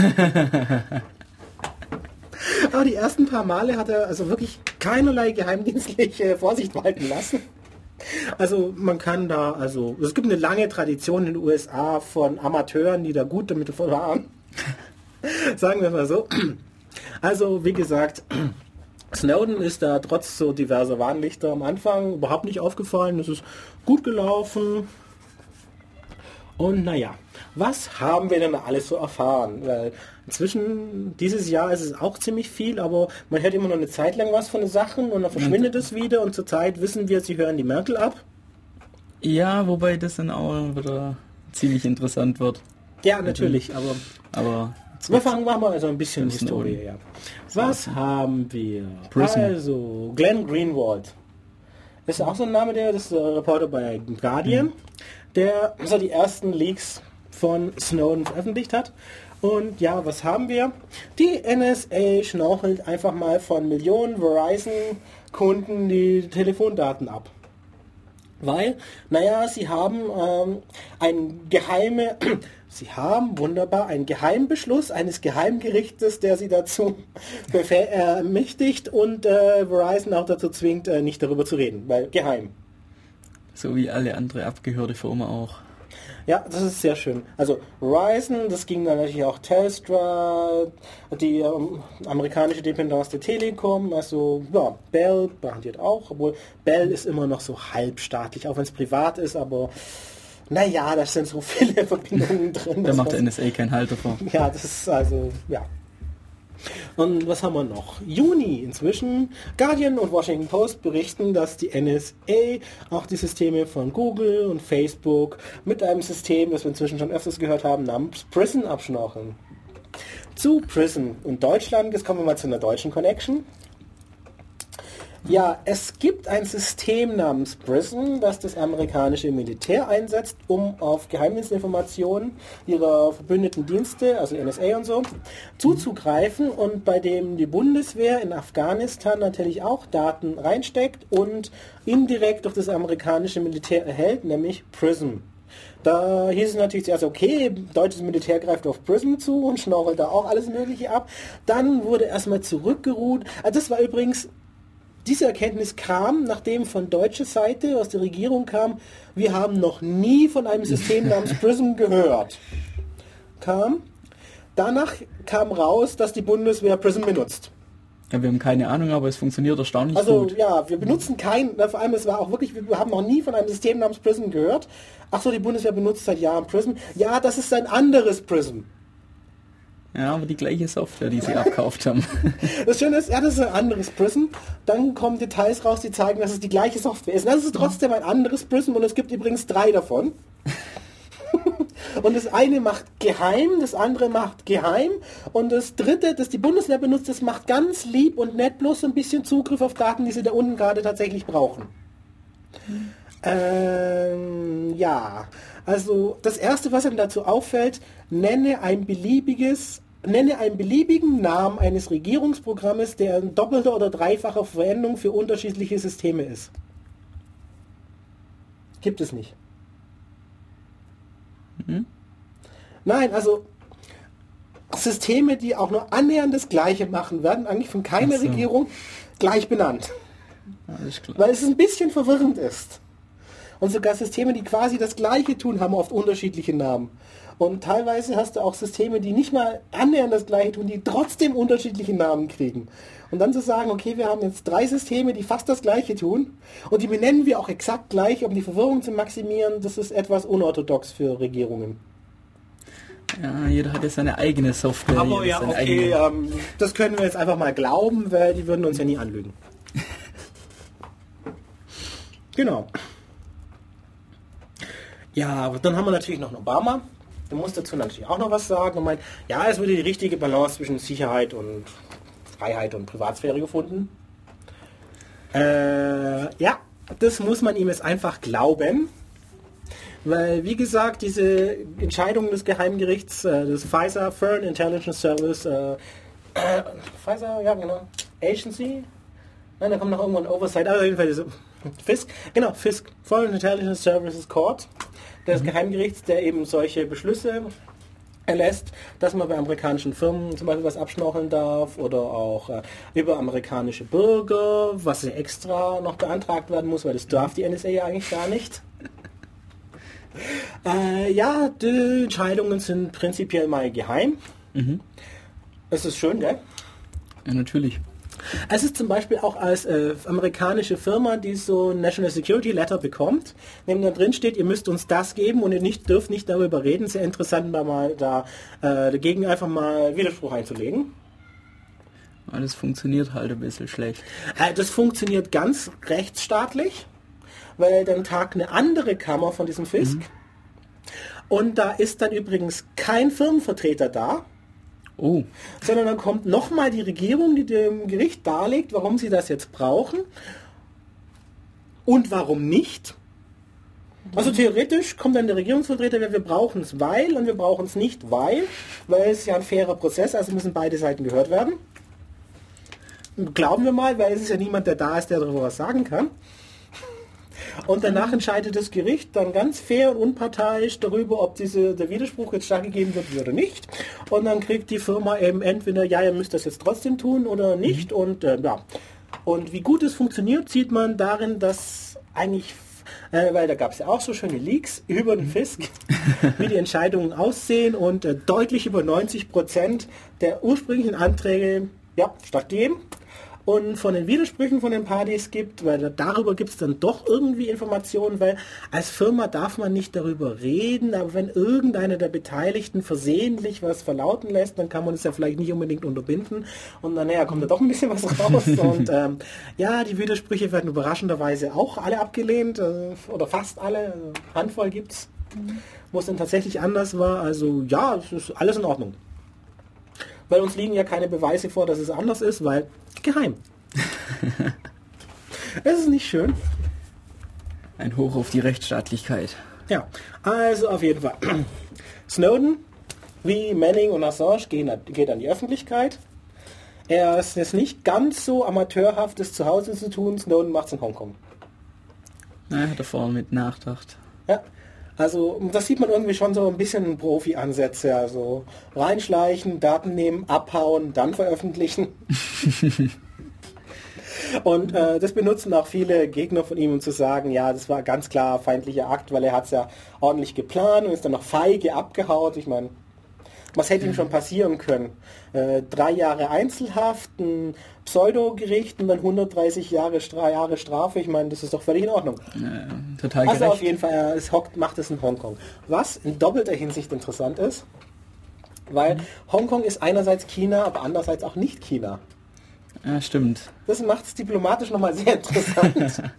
B: Aber die ersten paar Male hat er also wirklich keinerlei geheimdienstliche Vorsicht walten lassen. Also man kann da, also es gibt eine lange Tradition in den USA von Amateuren, die da gut damit waren. Sagen wir mal so. Also wie gesagt, Snowden ist da trotz so diverser Warnlichter am Anfang überhaupt nicht aufgefallen. Es ist gut gelaufen. Und naja, was haben wir denn alles so erfahren? Weil inzwischen, dieses Jahr ist es auch ziemlich viel, aber man hört immer noch eine Zeit lang was von den Sachen und dann verschwindet es wieder und zurzeit wissen wir, sie hören die Merkel ab.
C: Ja, wobei das dann auch wieder ziemlich interessant wird.
B: Ja, natürlich, aber...
C: Aber
B: wir fangen wir mal also ein bisschen Historie ab. Was haben wir?
C: Prison.
B: Also, Glenn Greenwald. Das ist auch so ein Name, der das ist Reporter bei Guardian, mhm. der so die ersten Leaks von Snowden veröffentlicht hat. Und ja, was haben wir? Die NSA schnorchelt einfach mal von Millionen Verizon-Kunden die Telefondaten ab. Weil, naja, sie haben ähm, ein geheime, sie haben wunderbar einen Geheimbeschluss eines Geheimgerichtes, der sie dazu ermächtigt und äh, Verizon auch dazu zwingt, äh, nicht darüber zu reden, weil geheim.
C: So wie alle andere abgehörte Firma auch.
B: Ja, das ist sehr schön. Also Verizon, das ging dann natürlich auch Telstra, die ähm, amerikanische Dependance der Telekom, also ja, Bell behandelt auch, obwohl Bell ist immer noch so halbstaatlich, auch wenn es privat ist, aber naja, da sind so viele Verbindungen drin.
C: Da macht der NSA keinen Halt davor.
B: Ja, das ist also, ja, und was haben wir noch? Juni inzwischen. Guardian und Washington Post berichten, dass die NSA auch die Systeme von Google und Facebook mit einem System, das wir inzwischen schon öfters gehört haben, namens Prison abschnorcheln. Zu Prison und Deutschland, jetzt kommen wir mal zu einer deutschen Connection. Ja, es gibt ein System namens PRISM, das das amerikanische Militär einsetzt, um auf Geheimdienstinformationen ihrer verbündeten Dienste, also NSA und so, zuzugreifen und bei dem die Bundeswehr in Afghanistan natürlich auch Daten reinsteckt und indirekt durch das amerikanische Militär erhält, nämlich PRISM. Da hieß es natürlich zuerst, okay, deutsches Militär greift auf Prism zu und schnorchelt da auch alles Mögliche ab. Dann wurde erstmal zurückgeruht. Also das war übrigens, diese Erkenntnis kam, nachdem von deutscher Seite aus der Regierung kam, wir haben noch nie von einem System namens Prism gehört. Kam. Danach kam raus, dass die Bundeswehr Prism benutzt.
C: Ja, wir haben keine Ahnung, aber es funktioniert erstaunlich
B: Also
C: gut.
B: ja, wir benutzen kein, vor allem es war auch wirklich, wir haben noch nie von einem System namens Prism gehört. Ach so, die Bundeswehr benutzt seit Jahren Prism. Ja, das ist ein anderes Prism.
C: Ja, aber die gleiche Software, die sie abkauft haben.
B: Das Schöne ist, ja, das ist ein anderes Prism. Dann kommen Details raus, die zeigen, dass es die gleiche Software ist. Das ist trotzdem ein anderes Prism und es gibt übrigens drei davon. Und das eine macht geheim, das andere macht geheim und das dritte, das die Bundeswehr benutzt, das macht ganz lieb und nett bloß ein bisschen Zugriff auf Daten, die sie da unten gerade tatsächlich brauchen. Ähm, ja, also das erste, was einem dazu auffällt, nenne ein beliebiges, nenne einen beliebigen Namen eines Regierungsprogrammes, der in doppelter oder dreifacher Verwendung für unterschiedliche Systeme ist. Gibt es nicht. Nein, also Systeme, die auch nur annähernd das Gleiche machen, werden eigentlich von keiner
C: so.
B: Regierung gleich benannt. Weil es ein bisschen verwirrend ist. Und sogar Systeme, die quasi das Gleiche tun, haben oft unterschiedliche Namen. Und teilweise hast du auch Systeme, die nicht mal annähernd das Gleiche tun, die trotzdem unterschiedliche Namen kriegen. Und dann zu sagen, okay, wir haben jetzt drei Systeme, die fast das Gleiche tun und die benennen wir auch exakt gleich, um die Verwirrung zu maximieren, das ist etwas unorthodox für Regierungen.
C: Ja, jeder hat ja seine eigene Software.
B: Aber ja,
C: seine
B: okay,
C: eigene-
B: ähm, das können wir jetzt einfach mal glauben, weil die würden uns ja nie anlügen. genau. Ja, aber dann haben wir natürlich noch einen Obama. Der muss dazu natürlich auch noch was sagen und meint, ja, es wurde die richtige Balance zwischen Sicherheit und Freiheit und Privatsphäre gefunden. Äh, ja, das muss man ihm jetzt einfach glauben. Weil, wie gesagt, diese Entscheidung des Geheimgerichts, äh, des Pfizer Foreign Intelligence Service, äh, äh, Pfizer, ja genau, Agency, nein, da kommt noch irgendwo ein Oversight, aber auf jeden Fall diese FISC, genau, FISC, Foreign Intelligence Services Court, des Geheimgerichts, der eben solche Beschlüsse erlässt, dass man bei amerikanischen Firmen zum Beispiel was abschnorcheln darf oder auch äh, über amerikanische Bürger, was extra noch beantragt werden muss, weil das darf die NSA ja eigentlich gar nicht. Äh, ja, die Entscheidungen sind prinzipiell mal geheim. Es ist schön, gell?
C: Ja, natürlich.
B: Es ist zum Beispiel auch als äh, amerikanische Firma, die so ein National Security Letter bekommt, neben da drin steht, ihr müsst uns das geben und ihr nicht, dürft nicht darüber reden. Sehr interessant, da mal da äh, dagegen einfach mal Widerspruch einzulegen.
C: Alles funktioniert halt ein bisschen schlecht.
B: Äh, das funktioniert ganz rechtsstaatlich, weil dann tagt eine andere Kammer von diesem Fisk. Und da ist dann übrigens kein Firmenvertreter da,
C: Oh,
B: sondern dann kommt nochmal die Regierung, die dem Gericht darlegt, warum sie das jetzt brauchen und warum nicht. Also theoretisch kommt dann der Regierungsvertreter, wir brauchen es weil und wir brauchen es nicht weil, weil es ja ein fairer Prozess, also müssen beide Seiten gehört werden. Glauben wir mal, weil es ist ja niemand, der da ist, der darüber was sagen kann. Und danach entscheidet das Gericht dann ganz fair und unparteiisch darüber, ob diese, der Widerspruch jetzt stattgegeben wird oder nicht. Und dann kriegt die Firma eben entweder, ja, ihr müsst das jetzt trotzdem tun oder nicht. Und äh, ja. Und wie gut es funktioniert, sieht man darin, dass eigentlich, äh, weil da gab es ja auch so schöne Leaks über den Fisk, wie die Entscheidungen aussehen und äh, deutlich über 90 Prozent der ursprünglichen Anträge ja, stattgeben und von den Widersprüchen von den Partys gibt, weil da- darüber gibt es dann doch irgendwie Informationen, weil als Firma darf man nicht darüber reden, aber wenn irgendeiner der Beteiligten versehentlich was verlauten lässt, dann kann man es ja vielleicht nicht unbedingt unterbinden und dann naja, kommt da doch ein bisschen was raus und ähm, ja, die Widersprüche werden überraschenderweise auch alle abgelehnt äh, oder fast alle, also Handvoll gibt's, wo es dann tatsächlich anders war, also ja, es ist alles in Ordnung. Weil uns liegen ja keine Beweise vor, dass es anders ist, weil geheim. es ist nicht schön.
C: ein Hoch auf die Rechtsstaatlichkeit.
B: Ja, also auf jeden Fall. Snowden, wie Manning und Assange, gehen, geht an die Öffentlichkeit. Er ist jetzt nicht ganz so amateurhaft, es zu Hause zu tun. Snowden macht es in Hongkong.
C: Na, hat er vorhin mit nachgedacht.
B: Ja. Also das sieht man irgendwie schon so ein bisschen Profi-Ansätze. Also reinschleichen, Daten nehmen, abhauen, dann veröffentlichen. Und äh, das benutzen auch viele Gegner von ihm, um zu sagen, ja, das war ganz klar feindlicher Akt, weil er hat es ja ordentlich geplant und ist dann noch feige abgehaut. Ich meine, was hätte ihm schon passieren können? Äh, drei Jahre Einzelhaft, ein Pseudogericht und dann 130 Jahre, Stra Jahre Strafe. Ich meine, das ist doch völlig in Ordnung.
C: Äh, total
B: Also
C: gerecht.
B: auf jeden Fall, es hockt, macht es in Hongkong. Was in doppelter Hinsicht interessant ist, weil Hongkong ist einerseits China, aber andererseits auch nicht China.
C: Ja, stimmt.
B: Das macht es diplomatisch nochmal sehr interessant.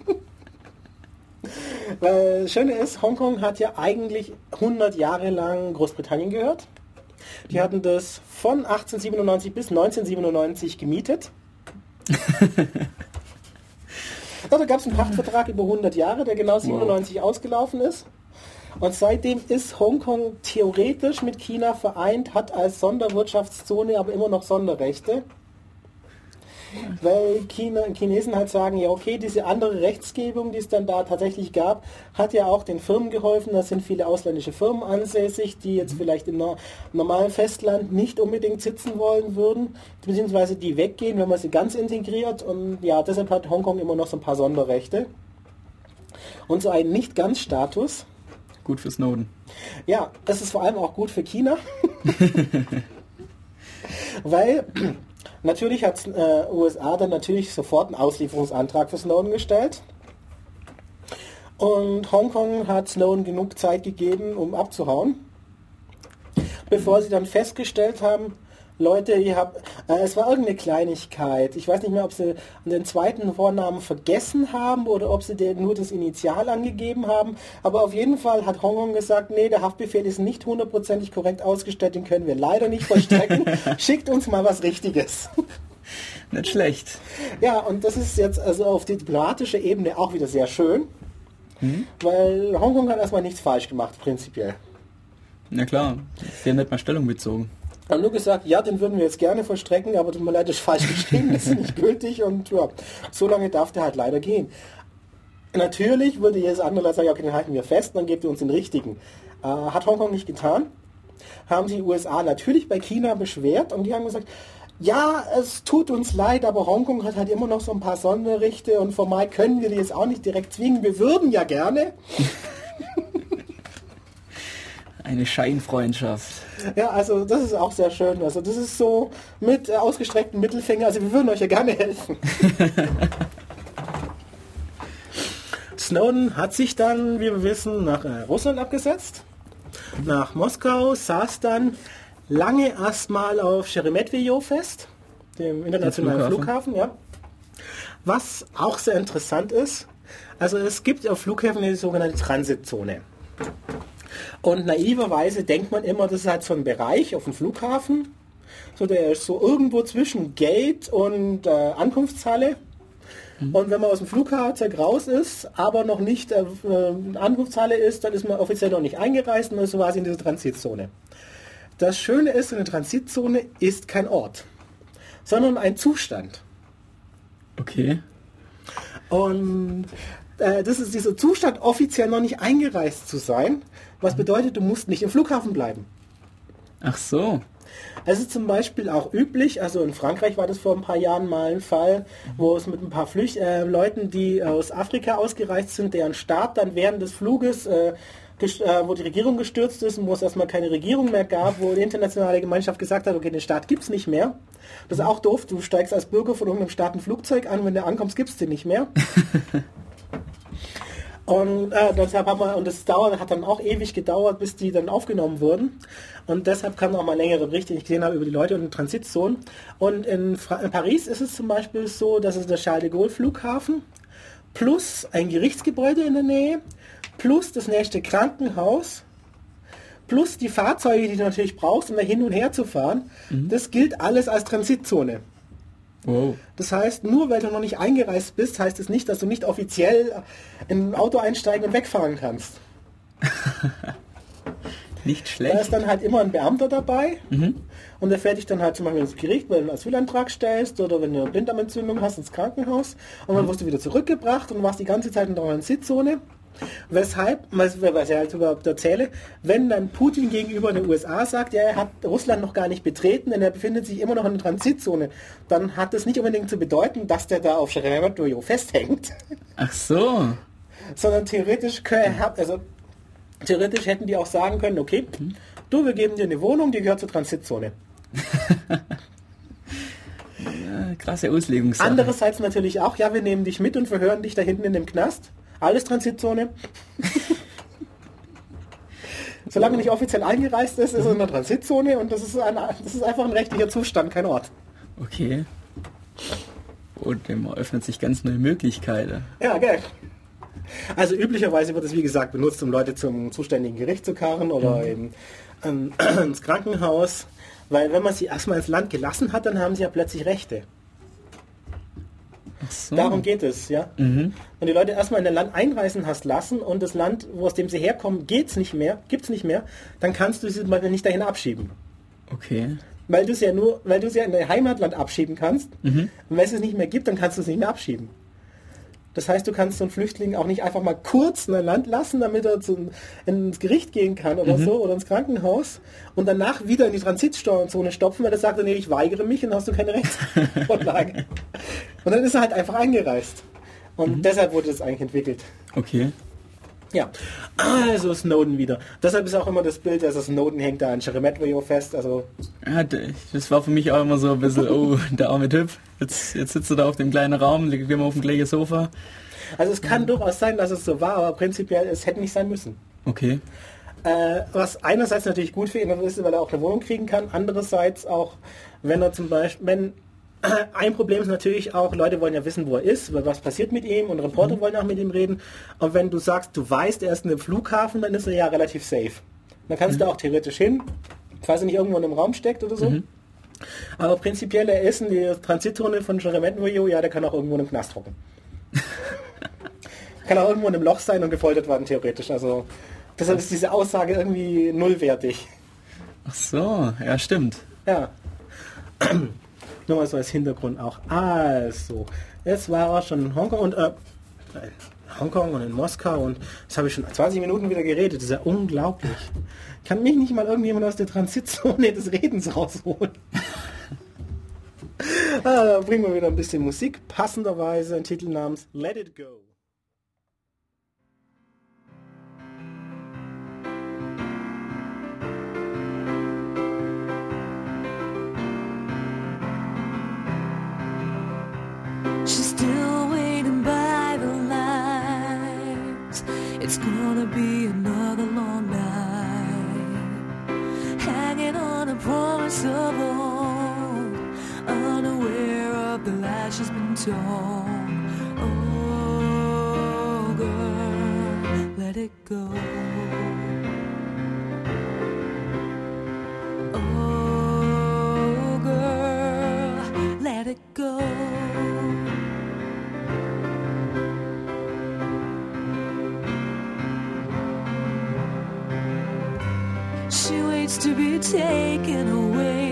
B: Weil das Schöne ist, Hongkong hat ja eigentlich 100 Jahre lang Großbritannien gehört. Die hatten das von 1897 bis 1997 gemietet. ja, da gab es einen Pachtvertrag über 100 Jahre, der genau 97 ausgelaufen ist. Und seitdem ist Hongkong theoretisch mit China vereint, hat als Sonderwirtschaftszone aber immer noch Sonderrechte. Weil China, Chinesen halt sagen, ja okay, diese andere Rechtsgebung, die es dann da tatsächlich gab, hat ja auch den Firmen geholfen. Da sind viele ausländische Firmen ansässig, die jetzt vielleicht im no- normalen Festland nicht unbedingt sitzen wollen würden, beziehungsweise die weggehen, wenn man sie ganz integriert. Und ja, deshalb hat Hongkong immer noch so ein paar Sonderrechte. Und so einen Nicht-Ganz-Status.
C: Gut für Snowden.
B: Ja, das ist vor allem auch gut für China. Weil natürlich hat äh, USA dann natürlich sofort einen Auslieferungsantrag für Snowden gestellt. Und Hongkong hat Snowden genug Zeit gegeben, um abzuhauen. Bevor sie dann festgestellt haben, Leute, ihr habt, äh, es war irgendeine Kleinigkeit. Ich weiß nicht mehr, ob sie den zweiten Vornamen vergessen haben oder ob sie dir nur das Initial angegeben haben. Aber auf jeden Fall hat Hongkong gesagt, nee, der Haftbefehl ist nicht hundertprozentig korrekt ausgestellt, den können wir leider nicht vollstrecken. Schickt uns mal was Richtiges.
C: Nicht schlecht.
B: Ja, und das ist jetzt also auf diplomatischer Ebene auch wieder sehr schön, weil Hongkong hat erstmal nichts falsch gemacht, prinzipiell.
C: Na klar, sie haben nicht mal Stellung bezogen.
B: Haben nur gesagt, ja, den würden wir jetzt gerne vollstrecken, aber tut mir leid, das ist falsch geschrieben, das ist nicht gültig und ja, so lange darf der halt leider gehen. Natürlich würde jedes andere Land sagen, okay, den halten wir fest, dann gebt ihr uns den richtigen. Äh, hat Hongkong nicht getan. Haben die USA natürlich bei China beschwert und die haben gesagt, ja, es tut uns leid, aber Hongkong hat halt immer noch so ein paar Sonderrechte und formal können wir die jetzt auch nicht direkt zwingen. Wir würden ja gerne.
C: Eine Scheinfreundschaft.
B: Ja, also das ist auch sehr schön. Also das ist so mit äh, ausgestreckten Mittelfinger. Also wir würden euch ja gerne helfen. Snowden hat sich dann, wie wir wissen, nach äh, Russland abgesetzt, nach Moskau, saß dann lange erstmal auf Sheremetyevo fest, dem internationalen Flughafen.
C: Flughafen.
B: ja. Was auch sehr interessant ist, also es gibt auf Flughäfen eine sogenannte Transitzone. Und naiverweise denkt man immer, das ist halt so ein Bereich auf dem Flughafen. So, der ist so irgendwo zwischen Gate und äh, Ankunftshalle. Und wenn man aus dem Flugzeug raus ist, aber noch nicht äh, äh, Ankunftshalle ist, dann ist man offiziell noch nicht eingereist und ist so quasi in dieser Transitzone. Das Schöne ist, eine Transitzone ist kein Ort, sondern ein Zustand.
C: Okay.
B: Und äh, das ist dieser Zustand, offiziell noch nicht eingereist zu sein, was bedeutet, du musst nicht im Flughafen bleiben.
C: Ach so.
B: Es ist zum Beispiel auch üblich, also in Frankreich war das vor ein paar Jahren mal ein Fall, wo es mit ein paar Flücht äh, Leuten, die aus Afrika ausgereist sind, deren Staat dann während des Fluges, äh, äh, wo die Regierung gestürzt ist und wo es erstmal keine Regierung mehr gab, wo die internationale Gemeinschaft gesagt hat, okay, den Staat gibt's nicht mehr. Das ist auch doof, du steigst als Bürger von irgendeinem Staat ein Flugzeug an, wenn du ankommst, gibt's den nicht mehr. Und äh, deshalb hat man, und das dauert, hat dann auch ewig gedauert, bis die dann aufgenommen wurden. Und deshalb kamen auch mal längere Berichte, die ich gesehen habe über die Leute und den Transitzonen. Und in, Fra in Paris ist es zum Beispiel so, dass es der Charles de Gaulle Flughafen plus ein Gerichtsgebäude in der Nähe, plus das nächste Krankenhaus, plus die Fahrzeuge, die du natürlich brauchst, um da hin und her zu fahren, das gilt alles als Transitzone.
C: Wow.
B: Das heißt, nur weil du noch nicht eingereist bist, heißt es nicht, dass du nicht offiziell in ein Auto einsteigen und wegfahren kannst.
C: Nicht
B: Da ist
C: schlecht.
B: dann halt immer ein Beamter dabei und der fährt dich dann halt zum Beispiel ins Gericht, weil du einen Asylantrag stellst oder wenn du eine Blinddarmentzündung hast ins Krankenhaus und dann wirst du wieder zurückgebracht und warst die ganze Zeit in der Transitzone. Weshalb, was, was ich halt überhaupt erzähle, wenn dann Putin gegenüber den USA sagt, ja, er hat Russland noch gar nicht betreten, denn er befindet sich immer noch in der Transitzone, dann hat das nicht unbedingt zu bedeuten, dass der da auf Sheremetyevo festhängt,
C: Ach so.
B: sondern theoretisch, kö- also, theoretisch hätten die auch sagen können, okay, du, wir geben dir eine Wohnung, die gehört zur Transitzone.
C: Ja, krasse Auslegungssache.
B: Andererseits natürlich auch, ja, wir nehmen dich mit und verhören dich da hinten in dem Knast. Alles Transitzone. Solange nicht offiziell eingereist ist, ist in der Transitzone und das ist, ein, das ist einfach ein rechtlicher Zustand, kein Ort.
C: Okay. Und dem öffnet sich ganz neue Möglichkeiten.
B: Ja, gell. Also üblicherweise wird es wie gesagt benutzt, um Leute zum zuständigen Gericht zu karren oder eben ähm, ins Krankenhaus. Weil wenn man sie erstmal ins Land gelassen hat, dann haben sie ja plötzlich Rechte.
C: So.
B: Darum geht es, ja.
C: Mhm.
B: Wenn die Leute erstmal in ein Land einreisen hast lassen und das Land, wo aus dem sie herkommen, geht's nicht mehr, gibt's nicht mehr, dann kannst du sie mal nicht dahin abschieben.
C: Okay.
B: Weil du es ja nur, weil du sie ja in dein Heimatland abschieben kannst. Und wenn es es nicht mehr gibt, dann kannst du es nicht mehr abschieben. Das heißt, du kannst so einen Flüchtling auch nicht einfach mal kurz in ein Land lassen, damit er zum, ins Gericht gehen kann oder so oder ins Krankenhaus und danach wieder in die Transitzone stopfen, weil er sagt, nee, ich weigere mich und dann hast du keine Rechtsgrundlage. und dann ist er halt einfach eingereist. Und deshalb wurde das eigentlich entwickelt.
C: Okay.
B: Ja, also Snowden wieder. Deshalb ist auch immer das Bild, also Snowden hängt da an Sheremetyevo fest. Also
C: Ja, das war für mich auch immer so ein bisschen, oh, der arme Typ. Jetzt, jetzt sitzt er da auf dem kleinen Raum, liegt immer auf dem gleichen Sofa.
B: Also es kann durchaus sein, dass es so war, aber prinzipiell es hätte nicht sein müssen.
C: Okay.
B: Äh, was einerseits natürlich gut für ihn ist, weil er auch eine Wohnung kriegen kann, andererseits auch, wenn er zum Beispiel, wenn ein Problem ist natürlich auch, Leute wollen ja wissen, wo er ist, was passiert mit ihm und Reporter wollen auch mit ihm reden. Und wenn du sagst, du weißt, er ist in einem Flughafen, dann ist er ja relativ safe. Dann kannst du auch theoretisch hin, falls er nicht irgendwo in einem Raum steckt oder so. Aber prinzipiell, er ist in der Transitzone von Sheremetyevo, ja, der kann auch irgendwo in einem Knast hocken. kann auch irgendwo in einem Loch sein und gefoltert werden, theoretisch. Also deshalb ist diese Aussage irgendwie nullwertig.
C: Ach so, ja, stimmt.
B: Ja. Nur mal so als Hintergrund auch. Also, jetzt war er schon in Hongkong und äh, in Hongkong und in Moskau und das habe ich schon 20 Minuten wieder geredet. Das ist ja unglaublich. Kann mich nicht mal irgendjemand aus der Transitzone des Redens rausholen. ah, da bringen wir wieder ein bisschen Musik. Passenderweise ein Titel namens Let It Go.
A: It's gonna be another long night. Hanging on a promise of old, unaware of the lies she's been torn. Oh, girl, let it go. Waits to be taken away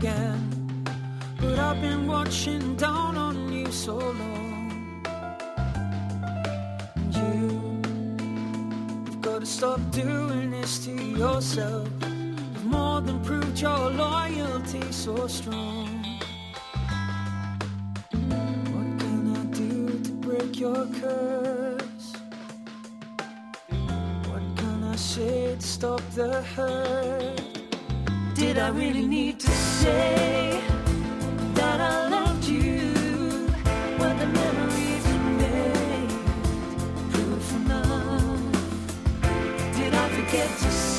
A: again. But I've been watching down on you so long. And you've got to stop doing this to yourself. You've more than proved your loyalty so strong. What can I do to break your curse? What can I say to stop the hurt? Did I really need to?
B: to.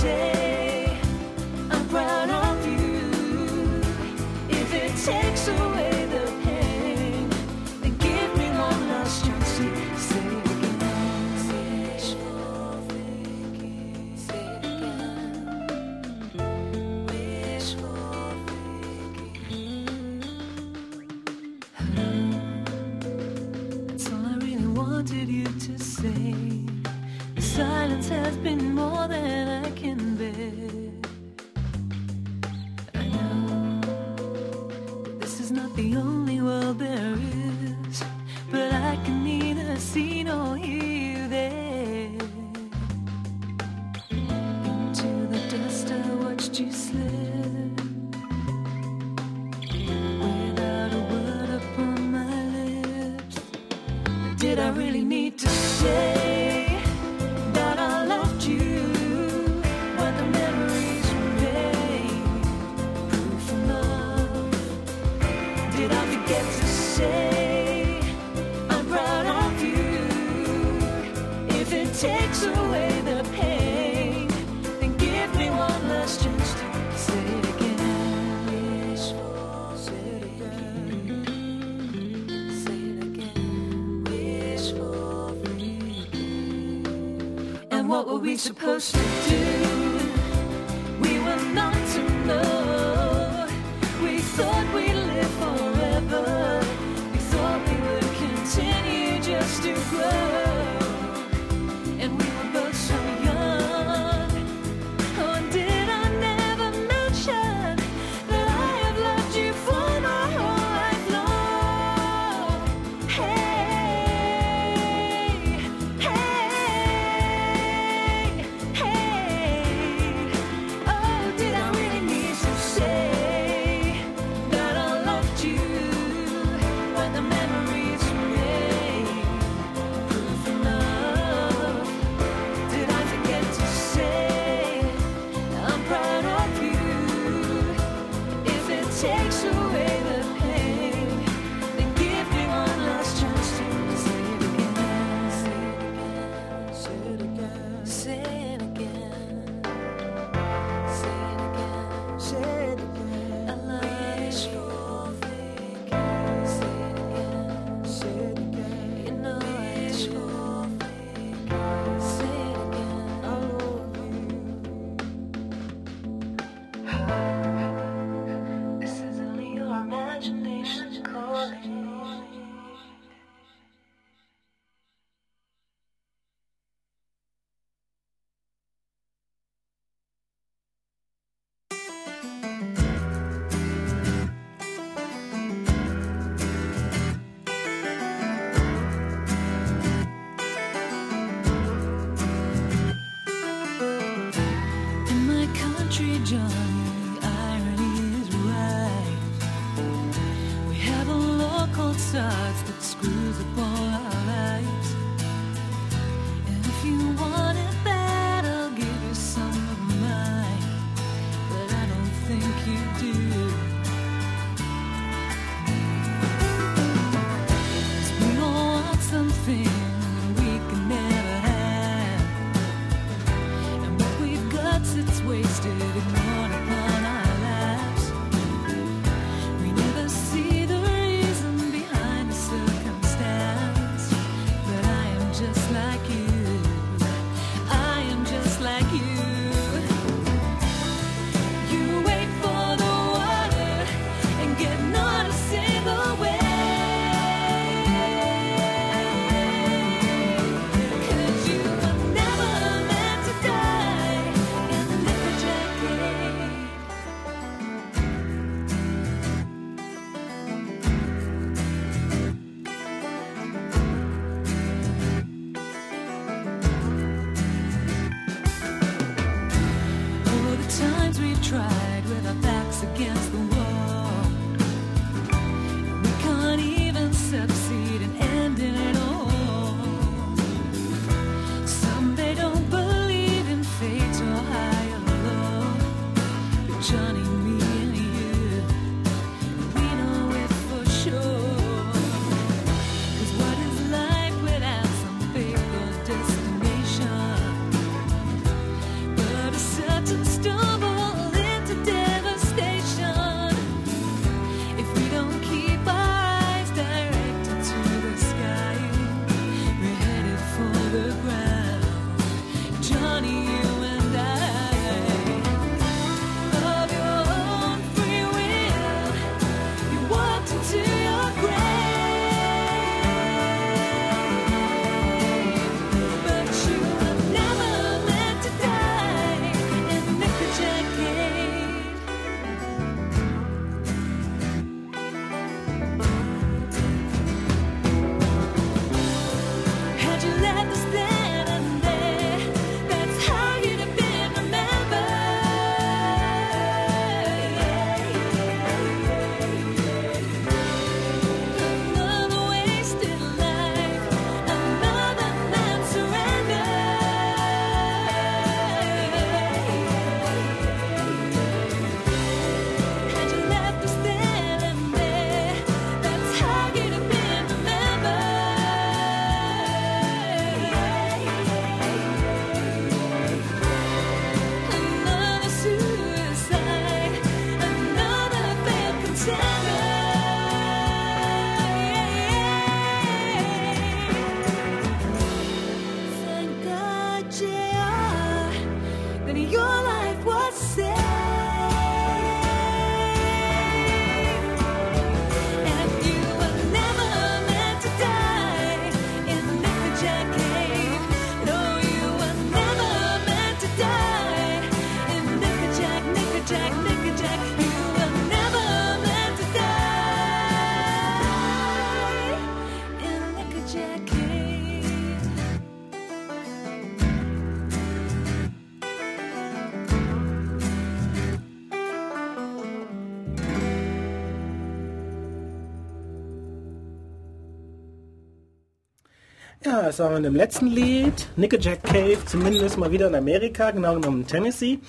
B: Das waren wir im letzten Lied. Nickeljack Cave, zumindest mal wieder in Amerika, genau genommen in Tennessee.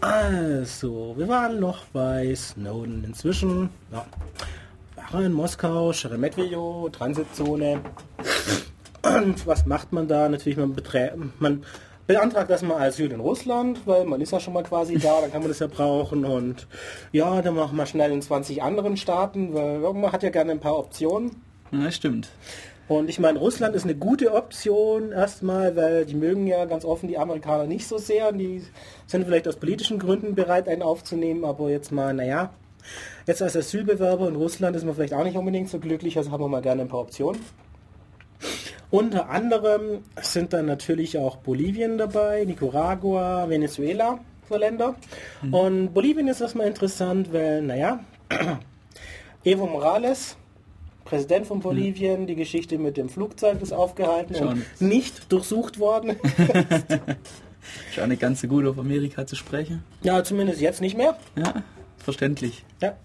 B: Also, wir waren noch bei Snowden. Inzwischen, ja, waren in Moskau, Sheremetyevo, Transitzone. Und was macht man da? Natürlich, man, man beantragt erstmal Asyl in Russland, weil man ist ja schon mal quasi da, dann kann man das ja brauchen. Und ja, dann machen wir schnell in 20 anderen Staaten, weil man hat ja gerne ein paar Optionen.
C: Ja, stimmt.
B: Und ich meine, Russland ist eine gute Option erstmal, weil die mögen ja ganz offen die Amerikaner nicht so sehr. Die sind vielleicht aus politischen Gründen bereit, einen aufzunehmen, aber jetzt mal, naja, jetzt als Asylbewerber in Russland ist man vielleicht auch nicht unbedingt so glücklich, also haben wir mal gerne ein paar Optionen. Unter anderem sind dann natürlich auch Bolivien dabei, Nicaragua, Venezuela, so Länder. Mhm. Und Bolivien ist erstmal interessant, weil, naja, Evo Morales, Präsident von Bolivien, die Geschichte mit dem Flugzeug ist aufgehalten Schon. und nicht durchsucht worden.
C: Schon eine ganze gut auf Amerika zu sprechen.
B: Ja, zumindest jetzt nicht mehr.
C: Ja, verständlich.
B: Ja.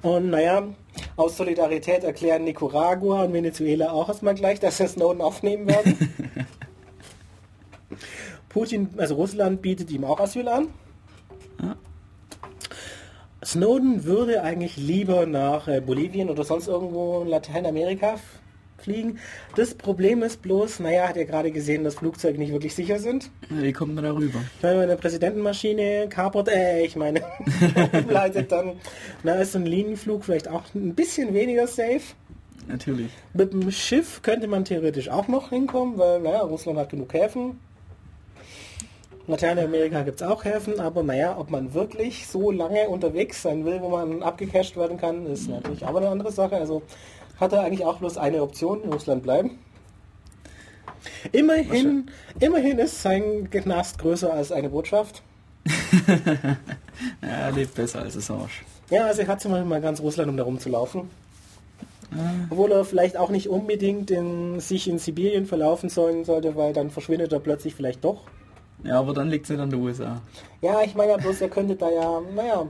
B: Und naja, aus Solidarität erklären Nicaragua und Venezuela auch erstmal gleich, dass sie Snowden aufnehmen werden. Putin, also Russland bietet ihm auch Asyl an. Ja. Snowden würde eigentlich lieber nach äh, Bolivien oder sonst irgendwo in Lateinamerika fliegen. Das Problem ist bloß, naja, hat er gerade gesehen, dass Flugzeuge nicht wirklich sicher sind.
C: Wie kommt man da rüber?
B: Wenn man eine Präsidentenmaschine kapert, äh, ich meine, umleitet, dann na, ist so ein Linienflug vielleicht auch ein bisschen weniger safe.
C: Natürlich.
B: Mit dem Schiff könnte man theoretisch auch noch hinkommen, weil, naja, Russland hat genug Häfen. Lateinamerika gibt es auch Häfen, aber naja, ob man wirklich so lange unterwegs sein will, wo man abgecasht werden kann, ist natürlich aber eine andere Sache. Also hat er eigentlich auch bloß eine Option, in Russland bleiben. Immerhin, immerhin ist sein Knast größer als eine Botschaft.
C: ja, er lebt besser als Assange.
B: Ja, also er hat zum Beispiel mal ganz Russland, um da rumzulaufen. Ah. Obwohl er vielleicht auch nicht unbedingt in, sich in Sibirien verlaufen sollen sollte, weil dann verschwindet er plötzlich vielleicht doch.
C: Ja, aber dann liegt es nicht an der USA.
B: Ja, ich meine ja bloß, er könnte da ja, naja,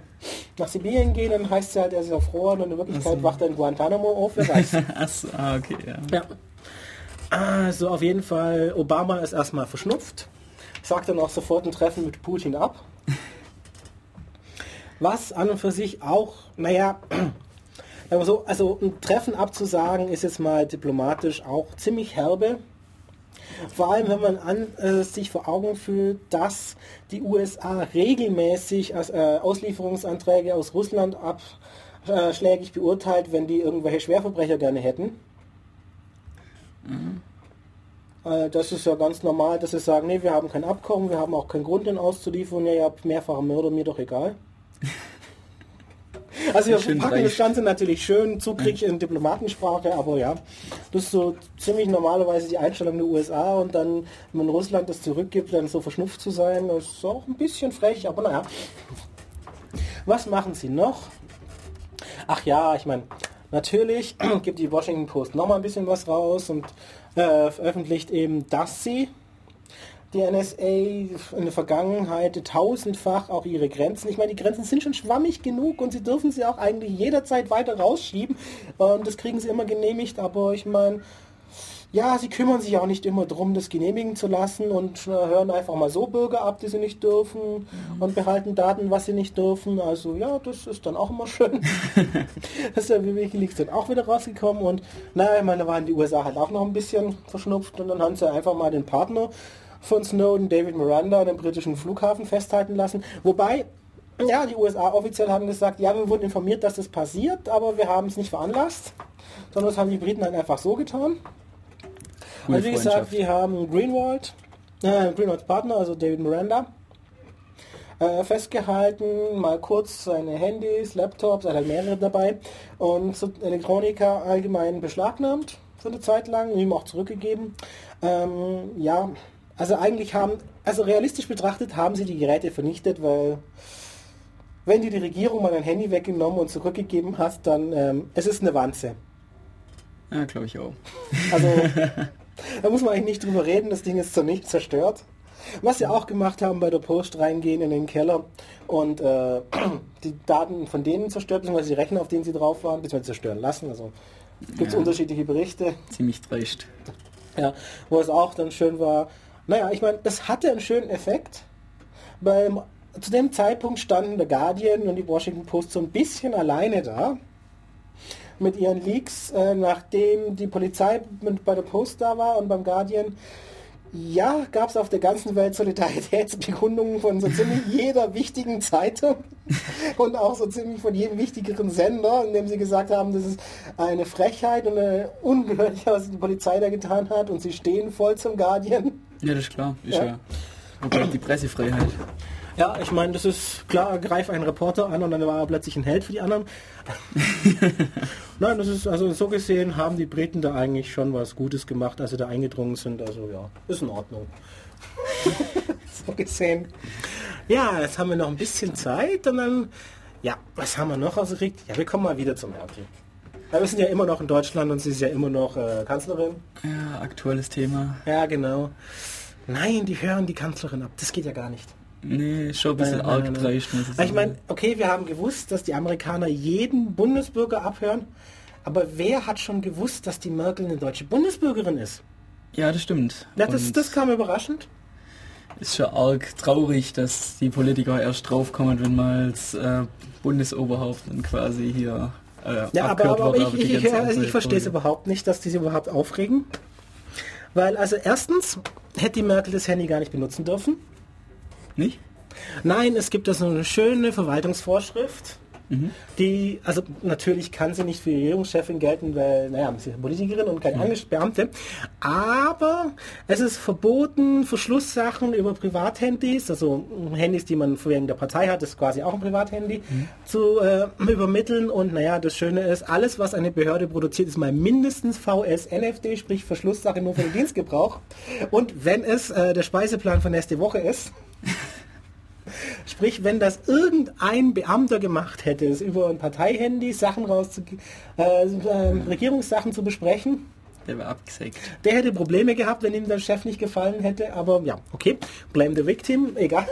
B: nach Sibirien gehen, dann heißt es halt, er ist erfroren und in Wirklichkeit so. wacht er in Guantanamo auf, wer weiß.
C: Achso, ah, okay, ja.
B: ja. Also auf jeden Fall, Obama ist erstmal verschnupft, sagt dann auch sofort ein Treffen mit Putin ab. Was an und für sich auch, naja, so, also ein Treffen abzusagen ist jetzt mal diplomatisch auch ziemlich herbe. Vor allem, wenn man an, äh, sich vor Augen fühlt, dass die USA regelmäßig als, äh, Auslieferungsanträge aus Russland abschlägig beurteilt, wenn die irgendwelche Schwerverbrecher gerne hätten. Mhm. Äh, das ist ja ganz normal, dass sie sagen, nee, wir haben kein Abkommen, wir haben auch keinen Grund, den auszuliefern, ja, ihr habt mehrfache Mörder, mir doch egal. Also wir packen das Ganze natürlich schön zukrieg in Diplomatensprache, aber ja, das ist so ziemlich normalerweise die Einstellung der USA und dann, wenn man Russland das zurückgibt, dann so verschnupft zu sein, das ist auch ein bisschen frech, aber naja. Was machen sie noch? Ach ja, ich meine, natürlich gibt die Washington Post noch mal ein bisschen was raus und äh, veröffentlicht eben, dass sie die NSA in der Vergangenheit tausendfach auch ihre Grenzen. Ich meine, die Grenzen sind schon schwammig genug und sie dürfen sie auch eigentlich jederzeit weiter rausschieben. Und das kriegen sie immer genehmigt, aber ich meine, ja, sie kümmern sich auch nicht immer darum, das genehmigen zu lassen und äh, hören einfach mal so Bürger ab, die sie nicht dürfen mhm. und behalten Daten, was sie nicht dürfen. Also ja, das ist dann auch immer schön. das ist ja wie Wikileaks dann auch wieder rausgekommen und naja, ich meine, da waren die USA halt auch noch ein bisschen verschnupft und dann haben sie einfach mal den Partner von Snowden David Miranda an dem britischen Flughafen festhalten lassen. Wobei, ja, die USA offiziell haben gesagt, ja, wir wurden informiert, dass das passiert, aber wir haben es nicht veranlasst, sondern das haben die Briten dann einfach so getan. Gute also wie gesagt, wir haben Greenwald, äh, Greenwalds Partner, also David Miranda, äh, festgehalten, mal kurz seine Handys, Laptops, er hat mehrere dabei und so Elektroniker allgemein beschlagnahmt für eine Zeit lang, ihm auch zurückgegeben. Ähm, ja, also eigentlich haben, also realistisch betrachtet haben sie die Geräte vernichtet, weil wenn dir die Regierung mal ein Handy weggenommen und zurückgegeben hast, dann ähm, es ist eine Wanze.
C: Ja, glaube ich auch.
B: Also da muss man eigentlich nicht drüber reden, das Ding ist so nicht zerstört. Was sie auch gemacht haben bei der Post reingehen in den Keller und äh, die Daten von denen zerstört, beziehungsweise die Rechner, auf denen sie drauf waren, beziehungsweise zerstören lassen. Also gibt es ja. unterschiedliche Berichte.
C: Ziemlich dreist.
B: Ja, wo es auch dann schön war. Naja, ich meine, das hatte einen schönen Effekt. Beim, zu dem Zeitpunkt standen der Guardian und die Washington Post so ein bisschen alleine da mit ihren Leaks, äh, nachdem die Polizei mit, bei der Post da war und beim Guardian. Ja, gab es auf der ganzen Welt Solidaritätsbekundungen von so ziemlich jeder wichtigen Zeitung und auch so ziemlich von jedem wichtigeren Sender, in dem sie gesagt haben, das ist eine Frechheit und eine ungeheuerlich, was die Polizei da getan hat und sie stehen voll zum Guardian.
C: Ja, das ist klar. Ist
B: Ja.
C: ja. die Pressefreiheit.
B: Ja, ich meine, das ist klar, greif einen Reporter an und dann war er plötzlich ein Held für die anderen. Nein, das ist also so gesehen haben die Briten da eigentlich schon was Gutes gemacht, als sie da eingedrungen sind. Also ja, ist in Ordnung. so gesehen. Ja, jetzt haben wir noch ein bisschen Zeit und dann, ja, was haben wir noch ausgekriegt? Ja, wir kommen mal wieder zum Merkel. Wir sind ja immer noch in Deutschland und sie ist ja immer noch äh, Kanzlerin.
C: Ja, aktuelles Thema.
B: Ja, genau. Nein, die hören die Kanzlerin ab. Das geht ja gar nicht.
C: Nee, schon ein bisschen
B: Nein,
C: arg
B: nein, nein.
C: dreist, muss ich
B: meine, okay, wir haben gewusst, dass die Amerikaner jeden Bundesbürger abhören, aber wer hat schon gewusst, dass die Merkel eine deutsche Bundesbürgerin ist?
C: ja, das stimmt.
B: Ja, das, das kam überraschend.
C: ist schon arg traurig, dass die Politiker erst draufkommen, wenn mal als äh, Bundesoberhaupt dann quasi hier äh,
B: Ja, aber, aber, ich, ich, ich, also ich verstehe es überhaupt nicht, dass die sich überhaupt aufregen. Weil also erstens hätte die Merkel das Handy gar nicht benutzen dürfen.
C: Nicht?
B: Nein, es gibt da so eine schöne Verwaltungsvorschrift, die, also natürlich kann sie nicht für die Regierungschefin gelten, weil, naja, sie ist Politikerin und keine Angestellte, aber es ist verboten, Verschlusssachen über Privathandys, also Handys, die man wegen der Partei hat, ist quasi auch ein Privathandy, zu äh, übermitteln. Und naja, das Schöne ist, alles, was eine Behörde produziert, ist mal mindestens VS-NFD, sprich Verschlusssache nur für den Dienstgebrauch. Und wenn es äh, der Speiseplan für nächste Woche ist, Sprich, wenn das irgendein Beamter gemacht hätte, es über ein Parteihandy Sachen rauszu äh, äh, Regierungssachen zu besprechen,
C: Der war abgesägt.
B: der hätte Probleme gehabt, wenn ihm der Chef nicht gefallen hätte. Aber ja, okay, blame the victim, egal.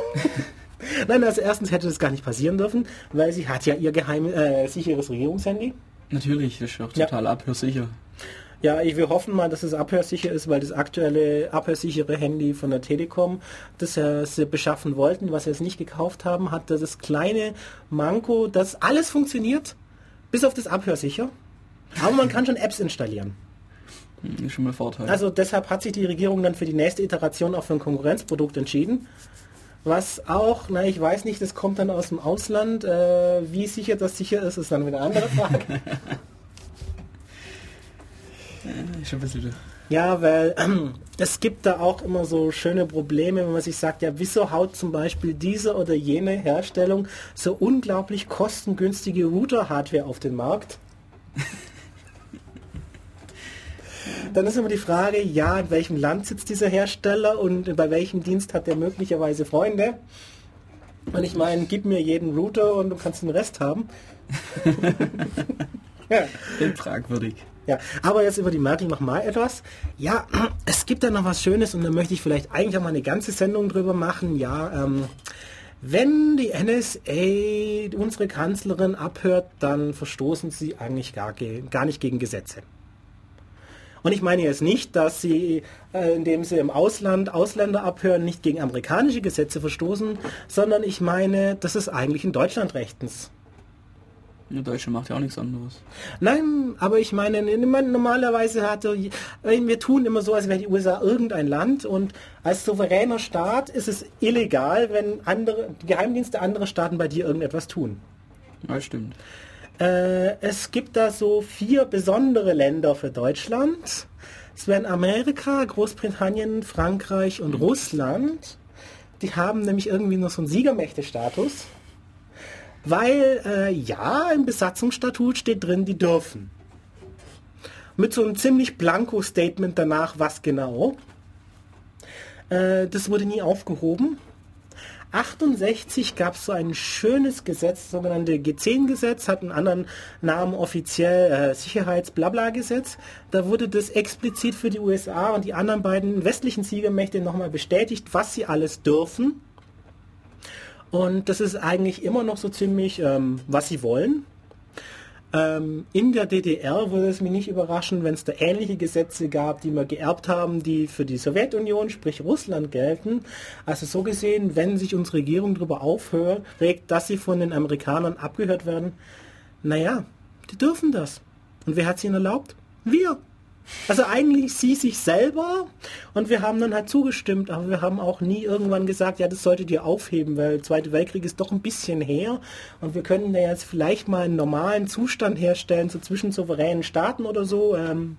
B: Nein, also erstens hätte das gar nicht passieren dürfen, weil sie hat ja ihr geheim äh, sicheres Regierungshandy.
C: Natürlich, das ist auch
B: Ja.
C: total abhörsicher.
B: Ja, ich, wir hoffen mal, dass es abhörsicher ist, weil das aktuelle abhörsichere Handy von der Telekom, das äh, sie beschaffen wollten, was sie jetzt nicht gekauft haben, hat das kleine Manko, dass alles funktioniert, bis auf das Abhörsicher. Aber man kann schon Apps installieren.
C: Hm, Ist schon mal Vorteil.
B: Also deshalb hat sich die Regierung dann für die nächste Iteration auch für ein Konkurrenzprodukt entschieden. Was auch, na ich weiß nicht, das kommt dann aus dem Ausland. Äh, wie sicher das sicher ist, ist dann wieder eine andere Frage.
C: schon ein bisschen...
B: Ja, weil ähm, es gibt da auch immer so schöne Probleme, wenn man sich sagt, ja, wieso haut zum Beispiel diese oder jene Herstellung so unglaublich kostengünstige Router-Hardware auf den Markt? Dann ist immer die Frage, ja, in welchem Land sitzt dieser Hersteller und bei welchem Dienst hat der möglicherweise Freunde? Und ich meine, gib mir jeden Router und du kannst den Rest haben. ja.
C: fragwürdig.
B: Ja, aber jetzt über die Merkel noch mal etwas. Ja, es gibt da noch was Schönes und da möchte ich vielleicht eigentlich auch mal eine ganze Sendung drüber machen. Ja, ähm, wenn die NSA unsere Kanzlerin abhört, dann verstoßen sie eigentlich gar, gar nicht gegen Gesetze. Und ich meine jetzt nicht, dass sie, äh, indem sie im Ausland Ausländer abhören, nicht gegen amerikanische Gesetze verstoßen, sondern ich meine, das ist eigentlich in Deutschland rechtens.
C: Der Deutsche macht ja auch nichts anderes.
B: Nein, aber ich meine, meine, normalerweise hatte, wir tun immer so, als wäre die USA irgendein Land und als souveräner Staat ist es illegal, wenn andere Geheimdienste anderer Staaten bei dir irgendetwas tun.
C: Ja, stimmt.
B: Äh, es gibt da so vier besondere Länder für Deutschland. Es wären Amerika, Großbritannien, Frankreich und Russland. Die haben nämlich irgendwie noch so einen Siegermächte-Status. Weil, äh, ja, im Besatzungsstatut steht drin, die dürfen. Mit so einem ziemlich blanko Statement danach, was genau. Äh, das wurde nie aufgehoben. 68 gab es so ein schönes Gesetz, das sogenannte G10-Gesetz, hat einen anderen Namen offiziell äh, Sicherheits-Blabla-Gesetz. Da wurde das explizit für die USA und die anderen beiden westlichen Siegermächte nochmal bestätigt, was sie alles dürfen. Und das ist eigentlich immer noch so ziemlich, ähm, was sie wollen. Ähm, in der DDR würde es mich nicht überraschen, wenn es da ähnliche Gesetze gab, die wir geerbt haben, die für die Sowjetunion, sprich Russland, gelten. Also so gesehen, wenn sich unsere Regierung darüber aufhört, regt, dass sie von den Amerikanern abgehört werden, naja, die dürfen das. Und wer hat es ihnen erlaubt? Wir. Also eigentlich sie sich selber und wir haben dann halt zugestimmt, aber wir haben auch nie irgendwann gesagt, ja, das solltet ihr aufheben, weil der Zweite Weltkrieg ist doch ein bisschen her und wir können da jetzt vielleicht mal einen normalen Zustand herstellen, so zwischen souveränen Staaten oder so. Ähm,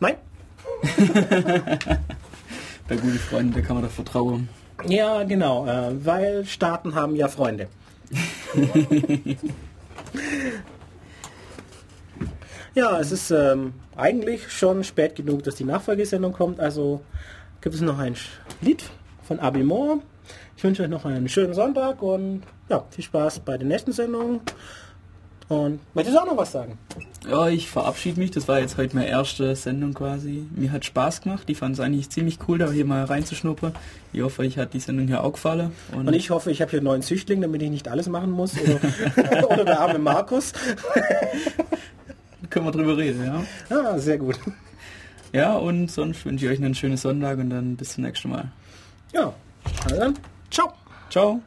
B: nein.
C: Bei guten Freunden, da kann man doch vertrauen.
B: Ja, genau, äh, weil Staaten haben ja Freunde. Ja, es ist ähm, eigentlich schon spät genug, dass die Nachfolgesendung kommt. Also gibt es noch ein Lied von Abi Moore. Ich wünsche euch noch einen schönen Sonntag und ja, viel Spaß bei den nächsten Sendungen. Und möchtest du auch noch was sagen?
C: Ja, ich verabschiede mich. Das war jetzt heute meine erste Sendung quasi. Mir hat Spaß gemacht. Ich fand es eigentlich ziemlich cool, da hier mal reinzuschnuppern. Ich hoffe, ich hat die Sendung hier auch gefallen.
B: Und, und ich hoffe, ich habe hier einen neuen Züchtling, damit ich nicht alles machen muss. Oder, oder der arme Markus.
C: können wir drüber reden, ja.
B: Ah, sehr gut.
C: Ja, und sonst wünsche ich euch einen schönen Sonntag und dann bis zum nächsten Mal.
B: Ja, also dann, ciao.
C: Ciao.